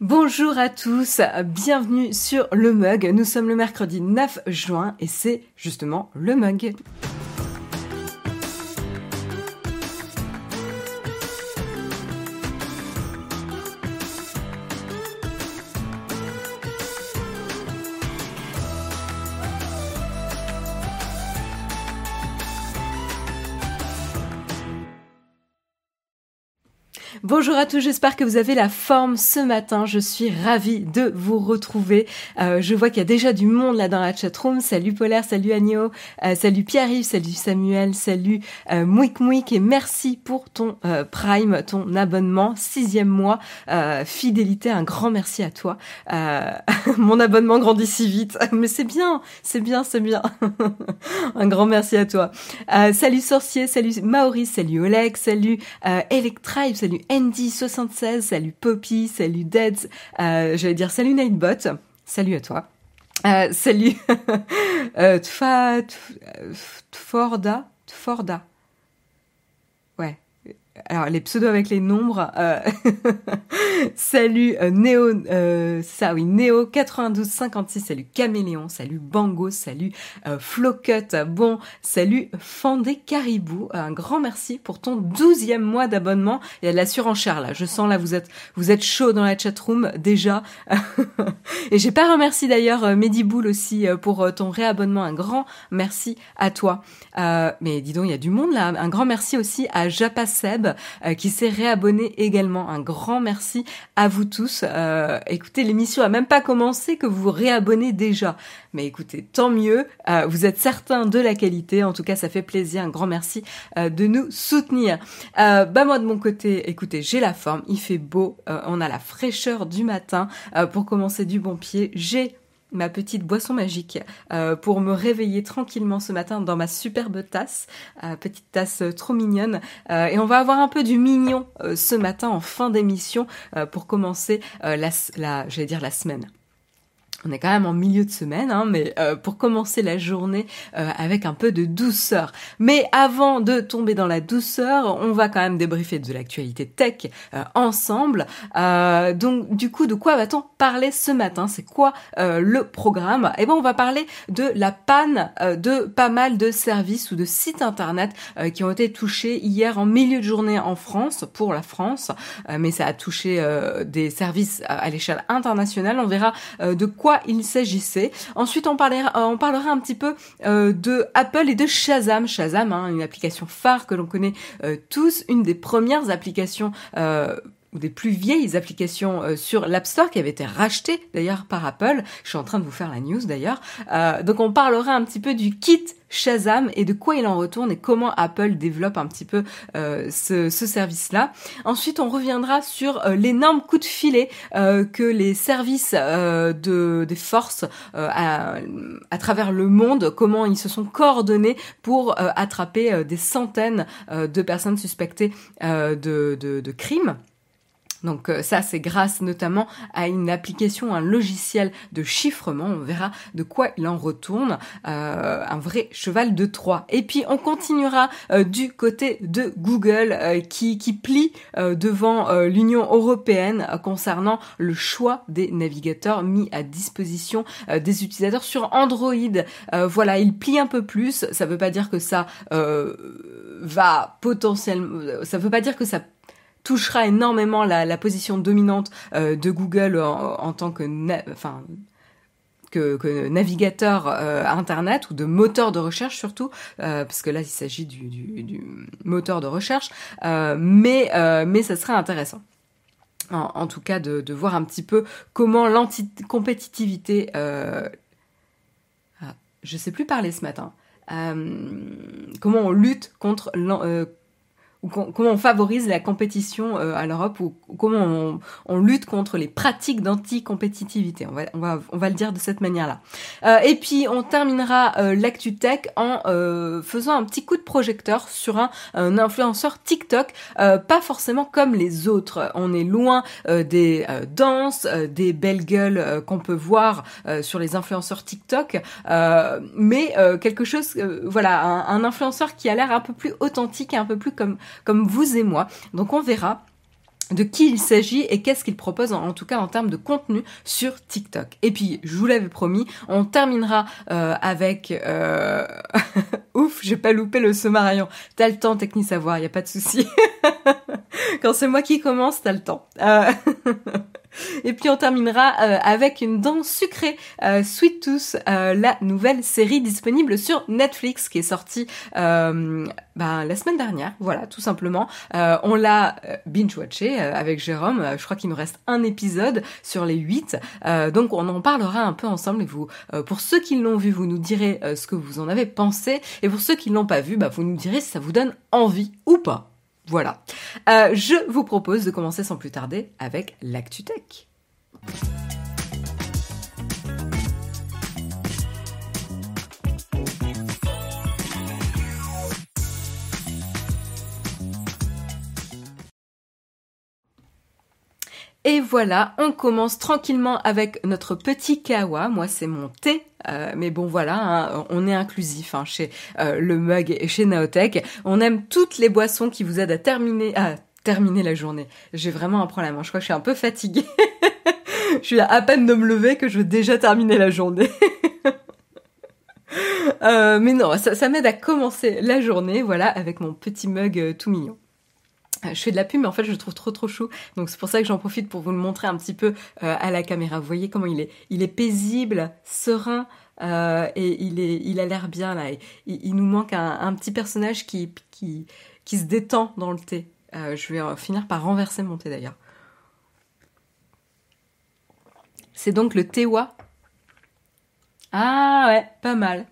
Bonjour à tous, bienvenue sur le mug. Nous sommes le mercredi 9 juin et c'est justement le mug. Bonjour à tous, j'espère que vous avez la forme ce matin. Je suis ravie de vous retrouver. Euh, je vois qu'il y a déjà du monde là dans la chatroom. Salut Polaire, salut Agno, euh, salut Pierre-Yves, salut Samuel, salut euh, Mouik Mouik et merci pour ton euh, Prime, ton abonnement, sixième mois, fidélité, un grand merci à toi. mon abonnement grandit si vite, mais c'est bien, c'est bien, c'est bien. un grand merci à toi. salut Sorcier, salut Maurice, salut Oleg, salut Electrive, salut Andy76, salut Poppy, salut Deads, euh, j'allais dire salut Nightbot, salut à toi. Euh, salut euh, Tfa, Tforda, Tforda. Alors les pseudos avec les nombres. Euh... salut euh, Néo, euh, ça oui, Néo 9256. Salut Caméléon. Salut Bango. Salut euh, Flocut. Bon, salut Fandé Caribou. Un grand merci pour ton douzième mois d'abonnement. Il y a de la surenchère là. Je sens là vous êtes vous êtes chaud dans la chatroom déjà. Et j'ai pas remercié d'ailleurs euh, Mediboul aussi euh, pour ton réabonnement. Un grand merci à toi. mais dis donc il y a du monde là. Un grand merci aussi à Japaseb euh, qui s'est réabonné également. Un grand merci à vous tous. Euh, écoutez, l'émission a même pas commencé que vous vous réabonnez déjà. Mais écoutez, tant mieux. Euh, vous êtes certains de la qualité. En tout cas, ça fait plaisir. Un grand merci de nous soutenir. bah moi de mon côté, écoutez, j'ai la forme. Il fait beau. on a la fraîcheur du matin pour commencer du bon pied. J'ai ma petite boisson magique euh, pour me réveiller tranquillement ce matin dans ma superbe tasse, euh, petite tasse euh, trop mignonne. et on va avoir un peu du mignon ce matin en fin d'émission pour commencer la, la dire la semaine. On est quand même en milieu de semaine, hein, mais euh, pour commencer la journée euh, avec un peu de douceur. Mais avant de tomber dans la douceur, on va quand même débriefer de l'actualité tech euh, ensemble. donc du coup, de quoi va-t-on parler ce matin? C'est quoi le programme? Eh ben, on va parler de la panne de pas mal de services ou de sites internet qui ont été touchés hier en milieu de journée en France, pour la France, mais ça a touché des services à l'échelle internationale. On verra de quoi il s'agissait. Ensuite, on parlera, euh, un petit peu euh, de Apple et de Shazam. Shazam, hein, une application phare que l'on connaît euh, tous, une des premières applications ou des plus vieilles applications sur l'App Store qui avait été rachetée d'ailleurs par Apple. Je suis en train de vous faire la news d'ailleurs. donc on parlera un petit peu du kit Shazam et de quoi il en retourne et comment Apple développe un petit peu euh, ce, service-là. Ensuite, on reviendra sur euh, l'énorme coup de filet euh, que les services de, des forces à, à, travers le monde, comment ils se sont coordonnés pour attraper des centaines de personnes suspectées de, de, de crimes. Donc euh, ça, c'est grâce notamment à une application, un logiciel de chiffrement. On verra de quoi il en retourne. Euh, un vrai cheval de Troie. Et puis on continuera euh, du côté de Google qui, qui plie devant l'Union européenne concernant le choix des navigateurs mis à disposition des utilisateurs sur Android. voilà, il plie un peu plus. Ça veut pas dire que ça va potentiellement... Ça veut pas dire que ça touchera énormément la, position dominante euh, de Google en, tant que, navigateur euh, internet ou de moteur de recherche surtout, euh, parce que là il s'agit du, moteur de recherche, mais mais ça serait intéressant. En, tout cas, de, voir un petit peu comment l'anti-compétitivité. Ah, je sais plus parler ce matin. comment on lutte contre comment on favorise la compétition euh, à l'Europe ou, comment on, lutte contre les pratiques d'anti-compétitivité. On va, on, va, on va le dire de cette manière-là. Euh, et puis on terminera euh, l'actu tech en euh, faisant un petit coup de projecteur sur un, un influenceur TikTok, pas forcément comme les autres. On est loin des danses, des belles gueules qu'on peut voir sur les influenceurs TikTok, mais quelque chose, voilà, un, un influenceur qui a l'air un peu plus authentique et un peu plus comme comme vous et moi. Donc on verra de qui il s'agit et qu'est-ce qu'il propose en, tout cas en termes de contenu sur TikTok. Et puis, je vous l'avais promis, on terminera euh, avec... Euh... Ouf, j'ai pas loupé le Sommarion. T'as le temps, Techni Savoir, y a pas de souci. Quand c'est moi qui commence, t'as le temps. Euh... Et puis on terminera euh, avec une danse sucrée, euh, Sweet Tooth, euh, la nouvelle série disponible sur Netflix qui est sortie ben, la semaine dernière. Voilà, tout simplement. on l'a binge-watché avec Jérôme. Je crois qu'il nous reste un épisode sur les huit. donc on en parlera un peu ensemble. Et vous, pour ceux qui l'ont vu, vous nous direz ce que vous en avez pensé. Et pour ceux qui ne l'ont pas vu, bah, vous nous direz si ça vous donne envie ou pas. Voilà. Euh, je vous propose de commencer sans plus tarder avec l'ActuTech. Et voilà, on commence tranquillement avec notre petit kawa. Moi, c'est mon thé. Euh, mais bon, voilà, hein, on est inclusif hein, chez euh, le mug et chez Naotech. On aime toutes les boissons qui vous aident à terminer, à terminer la journée. J'ai vraiment un problème. Hein. Je crois que je suis un peu fatiguée. je suis à peine de me lever que je veux déjà terminer la journée. Euh, mais non, ça, ça m'aide à commencer la journée, voilà, avec mon petit mug tout mignon. Euh, je fais de la pub, mais en fait, je le trouve trop trop chou. Donc c'est pour ça que j'en profite pour vous le montrer un petit peu euh, à la caméra. Vous voyez comment il est, il est paisible, serein. Euh, et il a l'air bien là. il, nous manque un, petit personnage qui, se détend dans le thé. je vais finir par renverser mon thé d'ailleurs. C'est donc le Tewa. Ah ouais, pas mal.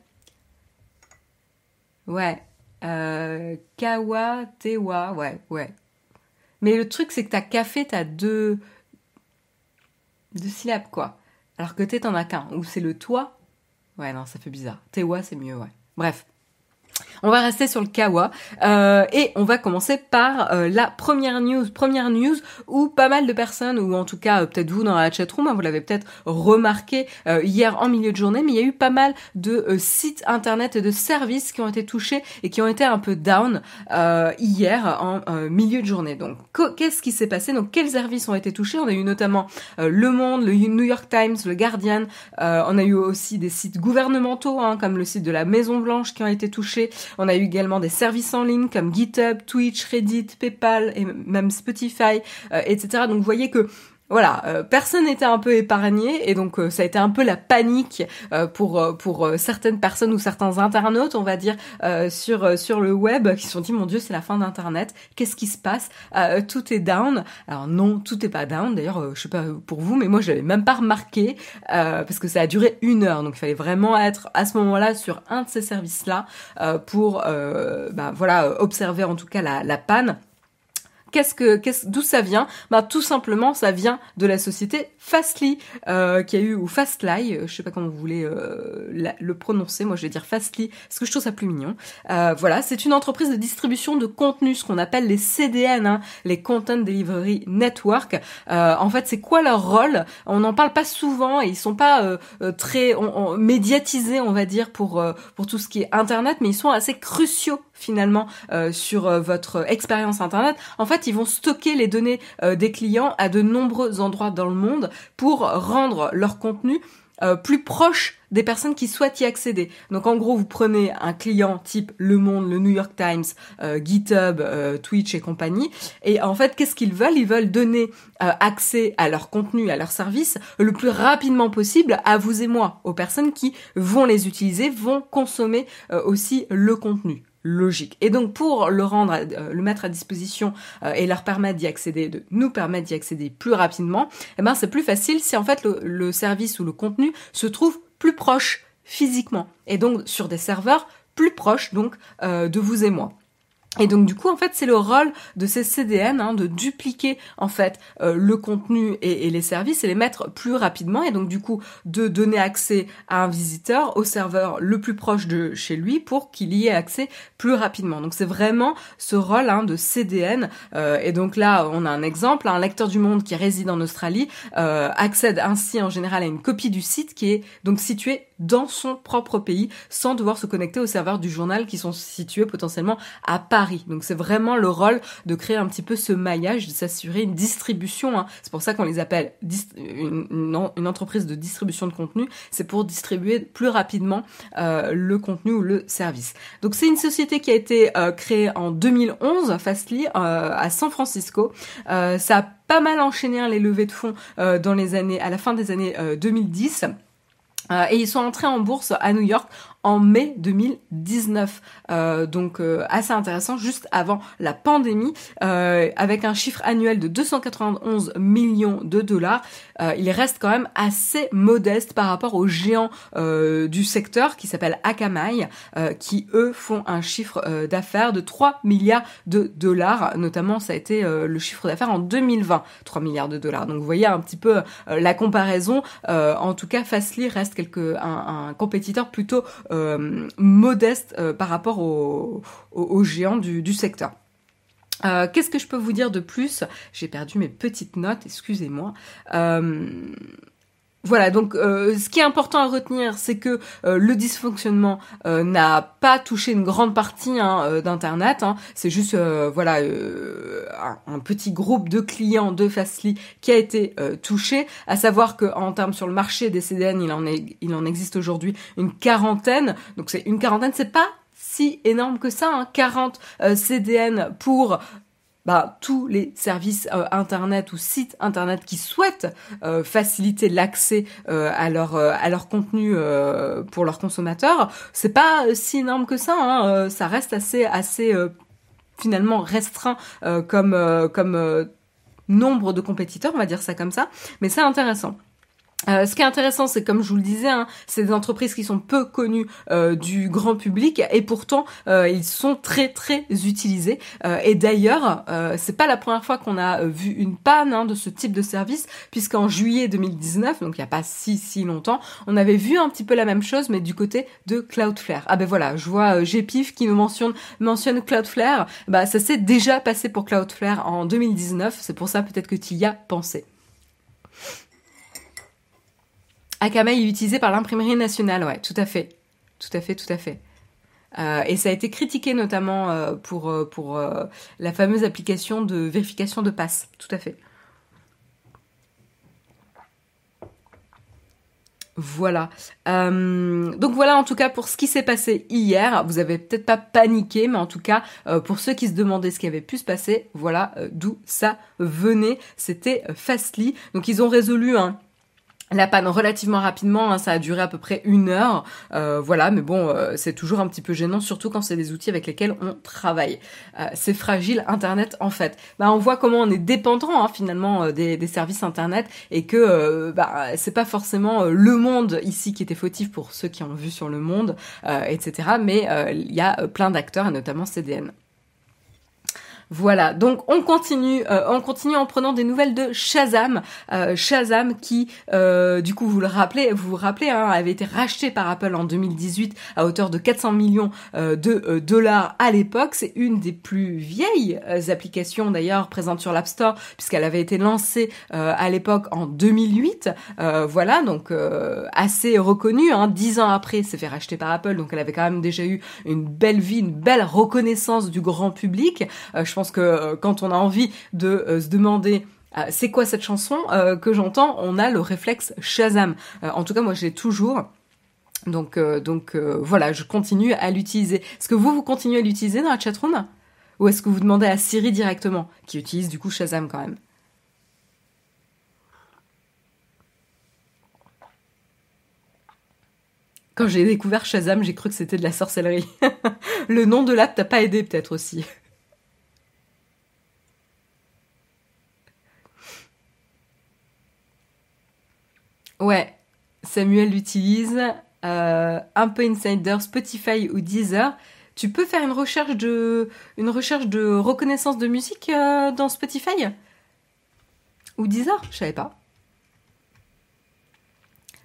Ouais. Kawa, tewa, ouais, ouais. Mais le truc, c'est que t'as café, t'as deux, deux syllabes, quoi. Alors que t'es, t'en as qu'un. Ou c'est le toi. Ouais, non, ça fait bizarre. Tewa, c'est mieux, ouais. Bref. On va rester sur le kawa euh, et on va commencer par euh, la première news. Première news où pas mal de personnes, ou en tout cas euh, peut-être vous dans la chatroom, hein, vous l'avez peut-être remarqué hier en milieu de journée, mais il y a eu pas mal de sites internet et de services qui ont été touchés et qui ont été un peu down hier en milieu de journée. Donc qu'est-ce qui s'est passé? Donc quels services ont été touchés? On a eu notamment Le Monde, le New York Times, le Guardian. on a eu aussi des sites gouvernementaux hein, comme le site de la Maison Blanche qui ont été touchés. On a eu également des services en ligne comme GitHub, Twitch, Reddit, PayPal et même Spotify, euh, etc. Donc vous voyez que voilà, euh, personne n'était un peu épargné et donc euh, ça a été un peu la panique pour pour certaines personnes ou certains internautes, on va dire sur sur le web qui se sont dit mon dieu, c'est la fin d'internet, qu'est-ce qui se passe? Tout est down. Alors non, tout est pas down. D'ailleurs, je sais pas pour vous, mais moi je l'avais même pas remarqué parce que ça a duré une heure, donc il fallait vraiment être à ce moment-là sur un de ces services-là pour bah, voilà observer en tout cas la panne. Qu'est-ce que, qu'est-ce, d'où ça vient? Bah tout simplement, ça vient de la société Fastly, euh, qui a eu ou Fastly, euh, je sais pas comment vous voulez euh, le prononcer. Moi, je vais dire Fastly parce que je trouve ça plus mignon. Euh, voilà, c'est une entreprise de distribution de contenu, ce qu'on appelle les CDN, hein, les Content Delivery Network. Euh, en fait, c'est quoi leur rôle? On n'en parle pas souvent et ils sont pas très médiatisés, on va dire, pour pour tout ce qui est Internet, mais ils sont assez cruciaux finalement euh, sur euh, votre expérience internet. En fait, ils vont stocker les données euh, des clients à de nombreux endroits dans le monde pour rendre leur contenu plus proche des personnes qui souhaitent y accéder. Donc en gros, vous prenez un client type Le Monde, le New York Times, GitHub, Twitch et compagnie, et en fait, qu'est-ce qu'ils veulent? Ils veulent donner accès à leur contenu, à leur service, le plus rapidement possible à vous et moi, aux personnes qui vont les utiliser, vont consommer aussi le contenu logique. Et donc pour le rendre, euh, le mettre à disposition euh, et leur permettre d'y accéder, de nous permettre d'y accéder plus rapidement, eh ben c'est plus facile si en fait le, service ou le contenu se trouve plus proche physiquement et donc sur des serveurs plus proches donc euh, de vous et moi. Et donc du coup en fait c'est le rôle de ces CDN hein, de dupliquer en fait euh, le contenu et, les services et les mettre plus rapidement et donc du coup de donner accès à un visiteur au serveur le plus proche de chez lui pour qu'il y ait accès plus rapidement. Donc c'est vraiment ce rôle hein, de CDN euh, et donc là on a un exemple, un lecteur du monde qui réside en Australie euh, accède ainsi en général à une copie du site qui est donc située dans son propre pays sans devoir se connecter aux serveurs du journal qui sont situés potentiellement à Paris. Donc c'est vraiment le rôle de créer un petit peu ce maillage, de s'assurer une distribution. Hein. C'est pour ça qu'on les appelle une, une, entreprise de distribution de contenu. C'est pour distribuer plus rapidement euh, le contenu ou le service. Donc c'est une société qui a été euh, créée en 2011, Fastly, euh, à San Francisco. Euh, ça a pas mal enchaîné hein, les levées de fonds dans les années, à la fin des années 2010. Et ils sont entrés en bourse à New York en mai 2019. Euh, donc euh, assez intéressant, juste avant la pandémie, euh, avec un chiffre annuel de 291 millions de dollars. il reste quand même assez modeste par rapport aux géants du secteur qui s'appelle Akamai, qui eux font un chiffre d'affaires de 3 milliards de dollars. Notamment, ça a été le chiffre d'affaires en 2020, 3 milliards de dollars. Donc vous voyez un petit peu la comparaison. en tout cas, Fastly reste quelque, un, un compétiteur plutôt euh, modeste euh, par rapport aux, géants du, secteur. Euh, qu'est-ce que je peux vous dire de plus? J'ai perdu mes petites notes, excusez-moi. Voilà, donc ce qui est important à retenir, c'est que le dysfonctionnement n'a pas touché une grande partie hein, d'Internet. Hein. C'est juste voilà un, petit groupe de clients de Fastly qui a été touché. À savoir qu'en termes sur le marché des CDN, en, il en existe aujourd'hui une quarantaine. Donc c'est une quarantaine, c'est pas si énorme que ça, hein, 40 CDN pour bah, tous les services euh, internet ou sites internet qui souhaitent euh, faciliter l'accès euh, à leur à leur contenu pour leurs consommateurs, c'est pas si énorme que ça. Hein, ça reste assez assez finalement restreint comme comme nombre de compétiteurs, on va dire ça comme ça, mais c'est intéressant. Euh, ce qui est intéressant, c'est comme je vous le disais, hein, c'est des entreprises qui sont peu connues euh, du grand public et pourtant euh, ils sont très très utilisés. et d'ailleurs, c'est pas la première fois qu'on a vu une panne hein, de ce type de service, puisqu'en juillet 2019, donc il y a pas si si longtemps, on avait vu un petit peu la même chose, mais du côté de Cloudflare. Ah ben voilà, je vois GPIF qui nous mentionne mentionne Cloudflare. Bah ça s'est déjà passé pour Cloudflare en 2019. C'est pour ça peut-être que tu y as pensé. Akamai est utilisé par l'imprimerie nationale, ouais, tout à fait. Tout à fait, tout à fait. Euh, et ça a été critiqué notamment euh, pour, euh, pour la fameuse application de vérification de passe, tout à fait. Voilà. donc voilà en tout cas pour ce qui s'est passé hier. Vous avez peut-être pas paniqué, mais en tout cas pour ceux qui se demandaient ce qui avait pu se passer, voilà d'où ça venait. C'était Fastly. Donc ils ont résolu un la panne relativement rapidement, hein, ça a duré à peu près une heure, euh, voilà, mais bon, euh, c'est toujours un petit peu gênant, surtout quand c'est des outils avec lesquels on travaille. Euh, c'est fragile Internet en fait. Bah, on voit comment on est dépendant hein, finalement des, des, services Internet et que bah, c'est pas forcément le monde ici qui était fautif pour ceux qui ont vu sur le monde, etc. Mais il y a plein d'acteurs et notamment CDN. Voilà, donc on continue, euh, on continue en prenant des nouvelles de Shazam, euh, Shazam qui, euh, du coup, vous le rappelez, vous vous rappelez, hein, avait été racheté par Apple en 2018 à hauteur de 400 millions de dollars à l'époque. C'est une des plus vieilles applications d'ailleurs présentes sur l'App Store puisqu'elle avait été lancée à l'époque en 2008. voilà, donc assez reconnue. Hein, dix ans après, c'est fait racheter par Apple, donc elle avait quand même déjà eu une belle vie, une belle reconnaissance du grand public. Que euh, quand on a envie de euh, se demander euh, c'est quoi cette chanson que j'entends, on a le réflexe Shazam. en tout cas, moi, je l'ai toujours. Donc, donc voilà, je continue à l'utiliser. Est-ce que vous, vous continuez à l'utiliser dans la chatroom? Ou est-ce que vous demandez à Siri directement, qui utilise du coup Shazam quand même? Quand j'ai découvert Shazam, j'ai cru que c'était de la sorcellerie. le nom de l'app t'a pas aidé peut-être aussi. Ouais, Samuel l'utilise. Euh, un peu Insider, Spotify ou Deezer. Tu peux faire une recherche de, une recherche de reconnaissance de musique euh, dans Spotify? Ou Deezer? Je savais pas.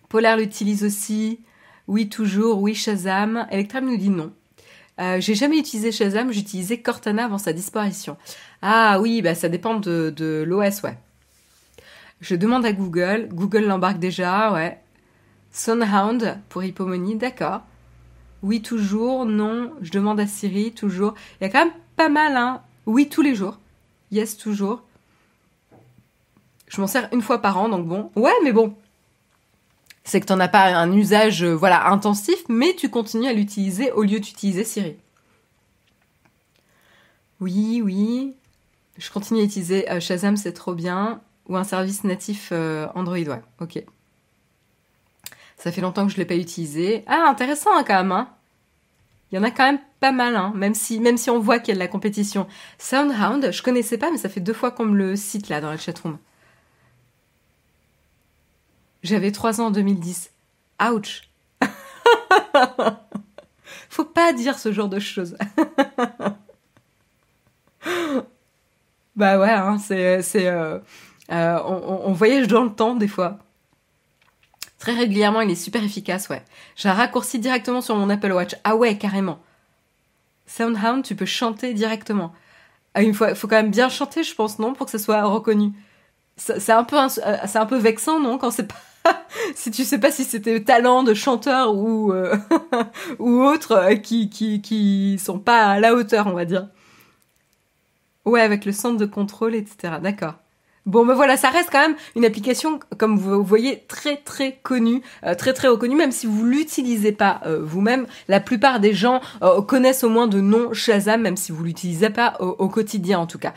Polar l'utilise aussi. Oui, toujours. Oui, Shazam. Electram nous dit non. Euh, j'ai jamais utilisé Shazam, j'utilisais Cortana avant sa disparition. Ah oui, bah ça dépend de, de l'OS, ouais. Je demande à Google. Google l'embarque déjà, ouais. Sunhound pour hypomonie, d'accord. Oui, toujours, non, je demande à Siri, toujours. Il y a quand même pas mal, hein. Oui, tous les jours. Yes, toujours. Je m'en sers une fois par an, donc bon. Ouais, mais bon. C'est que t'en as pas un usage, euh, voilà, intensif, mais tu continues à l'utiliser au lieu d'utiliser Siri. Oui, oui. Je continue à utiliser euh, Shazam, c'est trop bien. Ou un service natif euh, Android. Ok. Ça fait longtemps que je ne l'ai pas utilisé. Ah, intéressant hein, quand même. Hein. Il y en a quand même pas mal, hein, même, si, même si on voit qu'il y a de la compétition. Soundhound, je connaissais pas, mais ça fait deux fois qu'on me le cite là dans la chatroom. J'avais 3 ans en 2010. Ouch Faut pas dire ce genre de choses. bah ouais, c'est... euh, euh, on, voyage dans le temps des fois. Très régulièrement, il est super efficace, ouais. J'ai un raccourci directement sur mon Apple Watch. Ah ouais, carrément. Soundhound, tu peux chanter directement. Ah, il faut, faut quand même bien chanter, je pense, non, pour que ça soit reconnu. C'est un peu, euh, c'est un peu vexant, non, quand c'est pas si tu sais pas si c'était talent de chanteur ou euh, ou autre qui, qui qui sont pas à la hauteur, on va dire. Ouais, avec le centre de contrôle, etc. D'accord. Bon, ben voilà, ça reste quand même une application, comme vous voyez, très très connue, euh, très très reconnue, même si vous l'utilisez pas euh, vous-même. La plupart des gens euh, connaissent au moins de nom Shazam, même si vous l'utilisez pas au, quotidien en tout cas.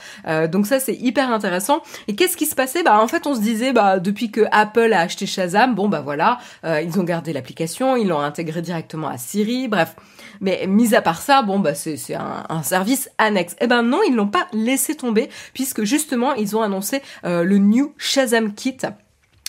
donc ça, c'est hyper intéressant. Et qu'est-ce qui se passait? Bah en fait, on se disait, bah depuis que Apple a acheté Shazam, bon bah voilà, ils ont gardé l'application, ils l'ont intégré directement à Siri, bref. Mais mis à part ça, bon bah c'est un, un, service annexe. Eh ben non, ils l'ont pas laissé tomber puisque justement ils ont annoncé le New Shazam Kit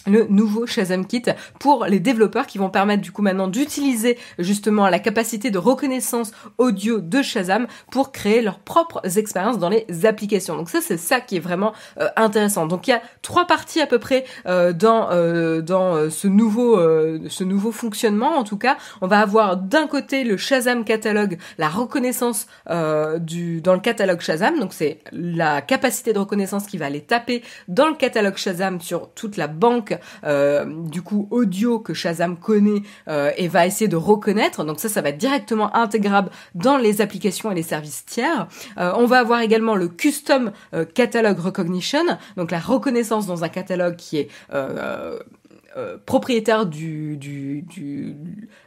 le nouveau Shazam Kit pour les développeurs qui vont permettre du coup maintenant d'utiliser justement la capacité de reconnaissance audio de Shazam pour créer leurs propres expériences dans les applications. Donc ça c'est ça qui est vraiment euh, intéressant. Donc il y a trois parties à peu près euh, dans euh, dans ce nouveau ce nouveau fonctionnement en tout cas. On va avoir d'un côté le Shazam catalogue, la reconnaissance du dans le catalogue Shazam. Donc c'est la capacité de reconnaissance qui va aller taper dans le catalogue Shazam sur toute la banque du coup audio que Shazam connaît euh, et va essayer de reconnaître. Donc ça, ça va être directement intégrable dans les applications et les services tiers. Euh, on va avoir également le Custom Catalog Recognition, donc la reconnaissance dans un catalogue qui est euh, propriétaire du, du, du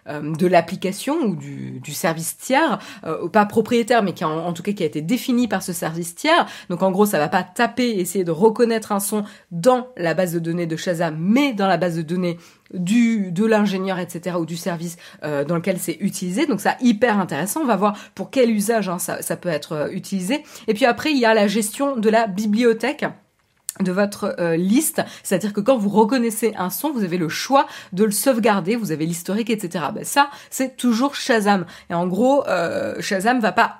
euh, de l'application ou du, du, service tiers, euh, pas propriétaire mais qui en, en, tout cas qui a été défini par ce service tiers. Donc en gros ça va pas taper essayer de reconnaître un son dans la base de données de Shazam, mais dans la base de données du de l'ingénieur etc ou du service dans lequel c'est utilisé. Donc ça hyper intéressant. On va voir pour quel usage hein, ça, ça peut être utilisé. Et puis après il y a la gestion de la bibliothèque de votre euh, liste, c'est-à-dire que quand vous reconnaissez un son, vous avez le choix de le sauvegarder, vous avez l'historique, etc. Ben ça, c'est toujours Shazam. Et en gros, euh, Shazam va pas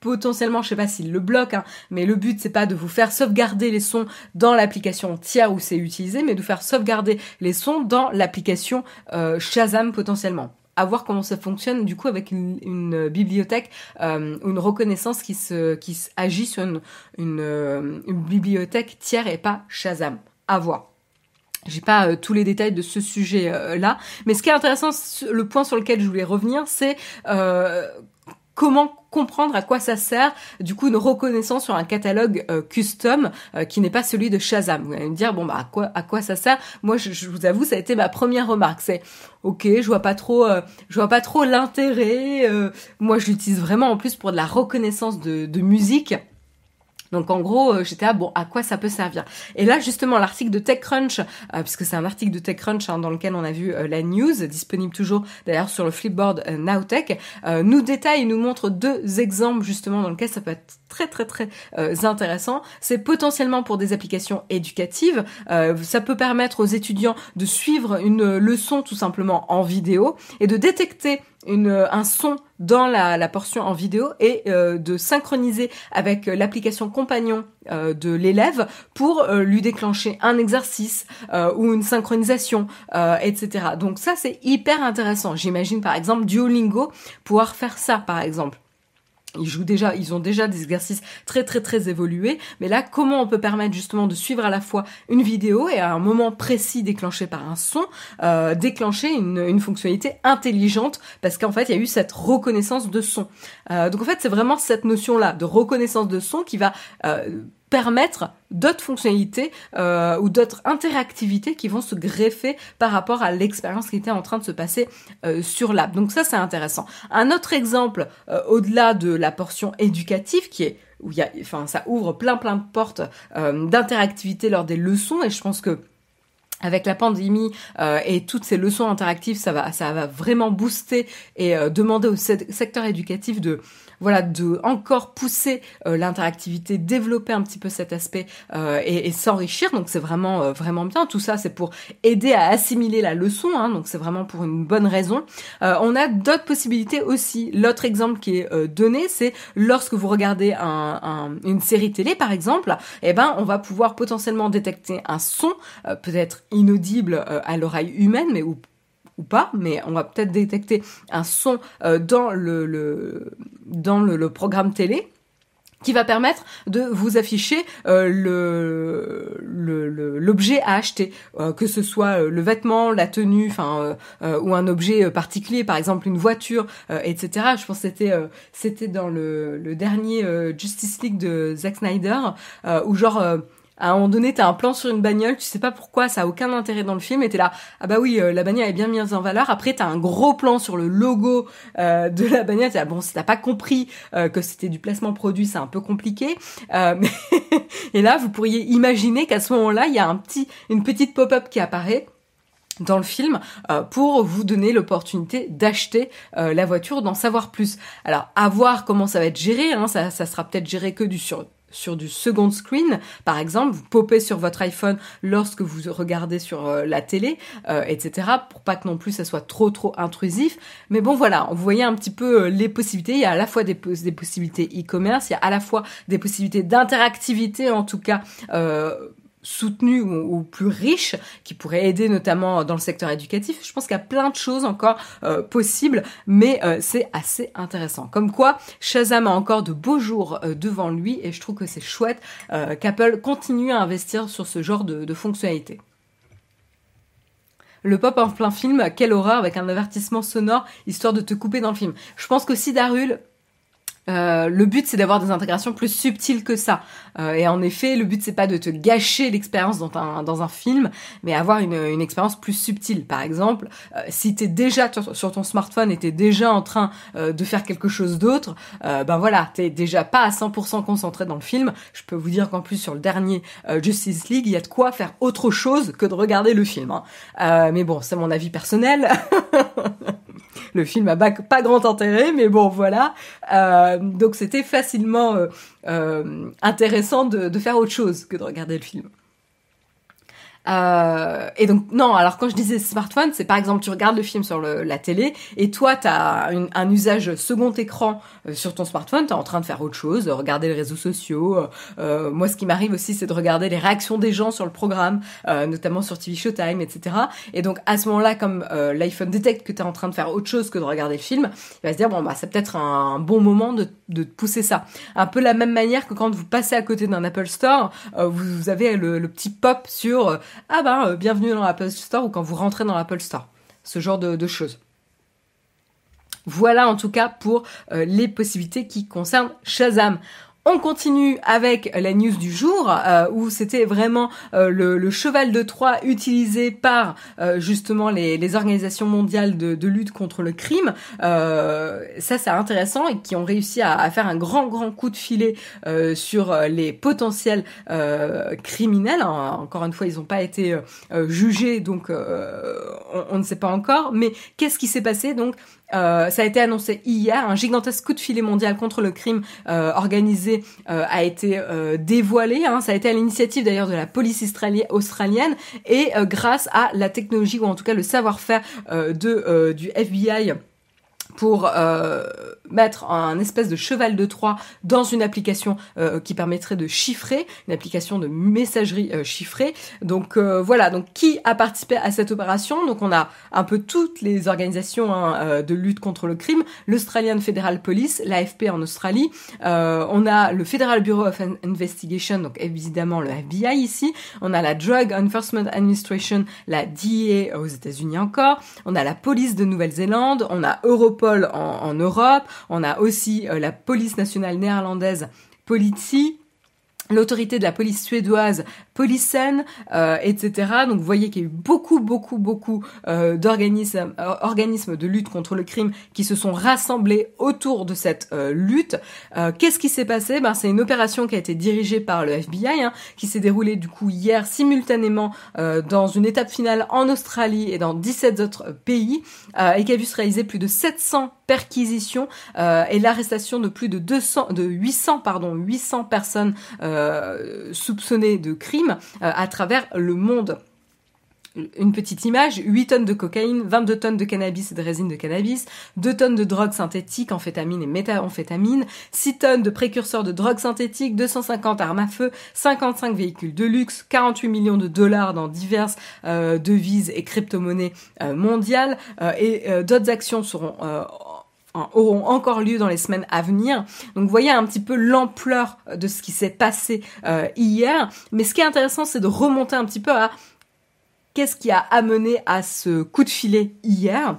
potentiellement, je sais pas s'il le bloque, hein, mais le but c'est pas de vous faire sauvegarder les sons dans l'application tiers où c'est utilisé, mais de faire sauvegarder les sons dans l'application euh, Shazam potentiellement à voir comment ça fonctionne du coup avec une, bibliothèque, euh, une reconnaissance qui se qui agit sur une, une, euh, bibliothèque tiers et pas Shazam. À voir. J'ai pas euh, tous les détails de ce sujet là, mais ce qui est intéressant, le point sur lequel je voulais revenir, c'est comment comprendre à quoi ça sert du coup une reconnaissance sur un catalogue euh, custom euh, qui n'est pas celui de Shazam. Vous allez me dire bon bah à quoi à quoi ça sert? Moi je, vous avoue ça a été ma première remarque. C'est ok je vois pas trop euh, je vois pas trop l'intérêt. moi je l'utilise vraiment en plus pour de la reconnaissance de, de musique. Donc en gros, euh, j'étais à bon, à quoi ça peut servir? Et là, justement, l'article de TechCrunch, euh, puisque c'est un article de TechCrunch hein, dans lequel on a vu euh, la news, disponible toujours d'ailleurs sur le Flipboard Nowtech, nous détaille nous montre deux exemples justement dans lesquels ça peut être très très très intéressant. C'est potentiellement pour des applications éducatives. ça peut permettre aux étudiants de suivre une leçon tout simplement en vidéo et de détecter une, un son dans la, portion en vidéo et euh, de synchroniser avec l'application compagnon euh, de l'élève pour euh, lui déclencher un exercice ou une synchronisation, etc. Donc ça c'est hyper intéressant. J'imagine par exemple Duolingo pouvoir faire ça par exemple. Ils jouent déjà, ils ont déjà des exercices très très très évolués. Mais là, comment on peut permettre justement de suivre à la fois une vidéo et à un moment précis déclenché par un son, euh, déclencher une, une, fonctionnalité intelligente? Parce qu'en fait, il y a eu cette reconnaissance de son. Euh, donc en fait, c'est vraiment cette notion-là de reconnaissance de son qui va euh, permettre d'autres fonctionnalités euh, ou d'autres interactivités qui vont se greffer par rapport à l'expérience qui était en train de se passer euh, sur l'app. Donc ça c'est intéressant. Un autre exemple euh, au-delà de la portion éducative qui est où il y a, enfin ça ouvre plein plein de portes d'interactivité lors des leçons et je pense que avec la pandémie et toutes ces leçons interactives, ça va, ça va vraiment booster et demander au secteur éducatif de voilà, de encore pousser euh, l'interactivité, développer un petit peu cet aspect euh, et, s'enrichir. Donc c'est vraiment euh, vraiment bien. Tout ça, c'est pour aider à assimiler la leçon. Hein, donc c'est vraiment pour une bonne raison. on a d'autres possibilités aussi. L'autre exemple qui est donné, c'est lorsque vous regardez un, une série télé, par exemple, eh ben on va pouvoir potentiellement détecter un son, peut-être inaudible à l'oreille humaine, mais ou pas, mais on va peut-être détecter un son euh, dans le, dans le, programme télé qui va permettre de vous afficher euh, le l'objet à acheter, euh, que ce soit le vêtement, la tenue, enfin ou un objet particulier, par exemple une voiture, etc. Je pense que c'était c'était dans le, le dernier Justice League de Zack Snyder où genre à un moment donné, t'as un plan sur une bagnole, tu sais pas pourquoi, ça a aucun intérêt dans le film, et t'es là, ah bah oui, euh, la bagnole est bien mise en valeur. Après, t'as un gros plan sur le logo euh, de la bagnole, là, bon, si t'as pas compris euh, que c'était du placement produit, c'est un peu compliqué. et là, vous pourriez imaginer qu'à ce moment-là, il y a un petit, une petite pop-up qui apparaît dans le film pour vous donner l'opportunité d'acheter la voiture, d'en savoir plus. Alors, à voir comment ça va être géré, hein, ça, ça sera peut-être géré que du sur sur du second screen, par exemple, vous popez sur votre iPhone lorsque vous regardez sur euh, la télé, euh, etc., pour pas que non plus ça soit trop trop intrusif. Mais bon, voilà, vous voyez un petit peu euh, les possibilités. Il y a à la fois des, des possibilités e-commerce, il y a à la fois des possibilités d'interactivité, en tout cas soutenu ou, plus riche qui pourrait aider notamment dans le secteur éducatif. Je pense qu'il y a plein de choses encore euh, possibles, mais euh, c'est assez intéressant. Comme quoi, Shazam a encore de beaux jours euh, devant lui et je trouve que c'est chouette qu'Apple continue à investir sur ce genre de, de fonctionnalités. Le pop en plein film, quelle horreur avec un avertissement sonore histoire de te couper dans le film. Je pense que si Darul euh, le but c'est d'avoir des intégrations plus subtiles que ça. Euh, et en effet, le but c'est pas de te gâcher l'expérience dans un, dans un film, mais avoir une, une expérience plus subtile. Par exemple, euh, si t'es déjà sur, ton smartphone et t'es déjà en train de faire quelque chose d'autre, ben voilà, t'es déjà pas à 100% concentré dans le film. Je peux vous dire qu'en plus sur le dernier Justice League, il y a de quoi faire autre chose que de regarder le film. Hein. mais bon, c'est mon avis personnel. le film a pas, grand intérêt, mais bon voilà. Euh, donc c'était facilement euh, euh, de, faire autre chose que de regarder le film. Euh, et donc non, alors quand je disais smartphone, c'est par exemple tu regardes le film sur la télé et toi tu as un usage second écran euh, sur ton smartphone, tu es en train de faire autre chose, de regarder les réseaux sociaux. Euh, moi ce qui m'arrive aussi c'est de regarder les réactions des gens sur le programme, notamment sur TV Showtime, etc. Et donc à ce moment-là, comme l'iPhone détecte que tu es en train de faire autre chose que de regarder le film, il va se dire bon bah c'est peut-être un, bon moment de, de pousser ça. Un peu la même manière que quand vous passez à côté d'un Apple Store, vous, avez le, le petit pop sur ah ben bienvenue dans l'Apple Store ou quand vous rentrez dans l'Apple Store. Ce genre de, choses. Voilà en tout cas pour euh, les possibilités qui concernent Shazam. On continue avec la news du jour euh, où c'était vraiment euh, le, cheval de Troie utilisé par euh, justement les, organisations mondiales de, lutte contre le crime. ça c'est intéressant et qui ont réussi à, faire un grand grand coup de filet sur les potentiels criminels. Encore une fois, ils n'ont pas été jugés donc on, on, ne sait pas encore. Mais qu'est-ce qui s'est passé donc? Euh, ça a été annoncé hier, un gigantesque coup de filet mondial contre le crime euh, organisé euh, a été dévoilé. Hein. Ça a été à l'initiative d'ailleurs de la police australienne et grâce à la technologie ou en tout cas le savoir-faire du FBI pour euh, mettre un espèce de cheval de Troie dans une application euh, qui permettrait de chiffrer, une application de messagerie euh, chiffrée. Donc voilà, donc qui a participé à cette opération? Donc on a un peu toutes les organisations hein, de lutte contre le crime, l'Australian Federal Police, l'AFP en Australie, on a le Federal Bureau of Investigation, donc évidemment le FBI ici, on a la Drug Enforcement Administration, la DEA aux États-Unis encore, on a la police de Nouvelle-Zélande, on a Europol en, Europe, on a aussi euh, la police nationale néerlandaise Politie, l'autorité de la police suédoise Policen, euh, etc. Donc vous voyez qu'il y a eu beaucoup, beaucoup, beaucoup euh, d'organismes euh, organismes de lutte contre le crime qui se sont rassemblés autour de cette euh, lutte. Qu'est-ce qui s'est passé? Ben, C'est une opération qui a été dirigée par le FBI, hein, qui s'est déroulée du coup hier simultanément dans une étape finale en Australie et dans 17 autres pays, et qui a vu se réaliser plus de 700 perquisitions et l'arrestation de plus de 200, de 800, pardon, 800 personnes soupçonnées de crimes euh, à travers le monde. Une petite image, 8 tonnes de cocaïne, 22 tonnes de cannabis et de résine de cannabis, 2 tonnes de drogues synthétiques, amphétamine et méthamphétamine, 6 tonnes de précurseurs de drogues synthétiques, 250 armes à feu, 55 véhicules de luxe, 48 millions de dollars dans diverses euh, devises et crypto-monnaies euh, mondiales, et d'autres actions seront auront encore lieu dans les semaines à venir. Donc voyez un petit peu l'ampleur de ce qui s'est passé euh, hier. Mais ce qui est intéressant, c'est de remonter un petit peu à qu'est-ce qui a amené à ce coup de filet hier.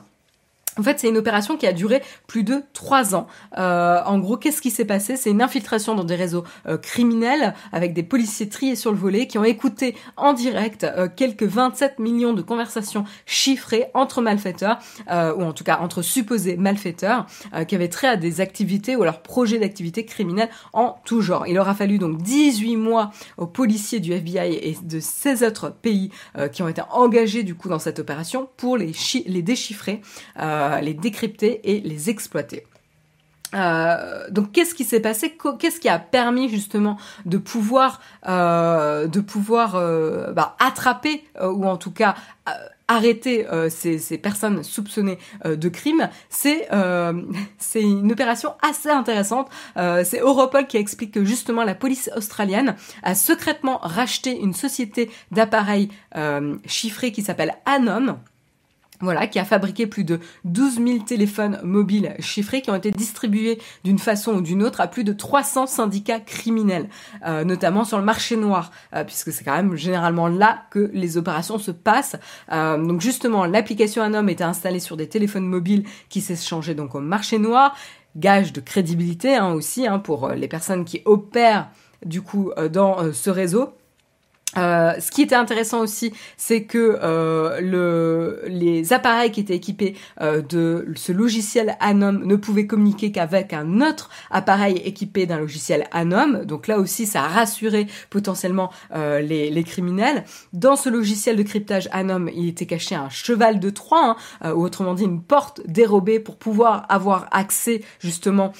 En fait, c'est une opération qui a duré plus de trois ans. Euh, en gros, qu'est-ce qui s'est passé? C'est une infiltration dans des réseaux euh, criminels avec des policiers triés sur le volet qui ont écouté en direct euh, quelques 27 millions de conversations chiffrées entre malfaiteurs, ou en tout cas entre supposés malfaiteurs, qui avaient trait à des activités ou à leurs projets d'activités criminelles en tout genre. Il aura fallu donc 18 mois aux policiers du FBI et de 16 autres pays qui ont été engagés du coup dans cette opération pour les, les déchiffrer. Euh, les décrypter et les exploiter. Euh, donc qu'est-ce qui s'est passé? Qu'est-ce qui a permis justement de pouvoir euh, bah, attraper ou en tout cas arrêter ces, personnes soupçonnées de crime C'est c'est une opération assez intéressante. c'est Europol qui explique que justement la police australienne a secrètement racheté une société d'appareils chiffrés qui s'appelle Anom voilà, qui a fabriqué plus de 12 000 téléphones mobiles chiffrés qui ont été distribués d'une façon ou d'une autre à plus de 300 syndicats criminels, euh, notamment sur le marché noir, euh, puisque c'est quand même généralement là que les opérations se passent. Euh, donc justement, l'application Anom était installée sur des téléphones mobiles qui s'échangeaient donc au marché noir, gage de crédibilité hein, aussi hein, pour les personnes qui opèrent du coup dans ce réseau. Euh, ce qui était intéressant aussi, c'est que euh, le, les appareils qui étaient équipés euh, de ce logiciel Anom ne pouvaient communiquer qu'avec un autre appareil équipé d'un logiciel Anom. Donc là aussi, ça a rassuré potentiellement les, les, criminels. Dans ce logiciel de cryptage Anom, il était caché un cheval de Troie, hein, ou autrement dit une porte dérobée pour pouvoir avoir accès justement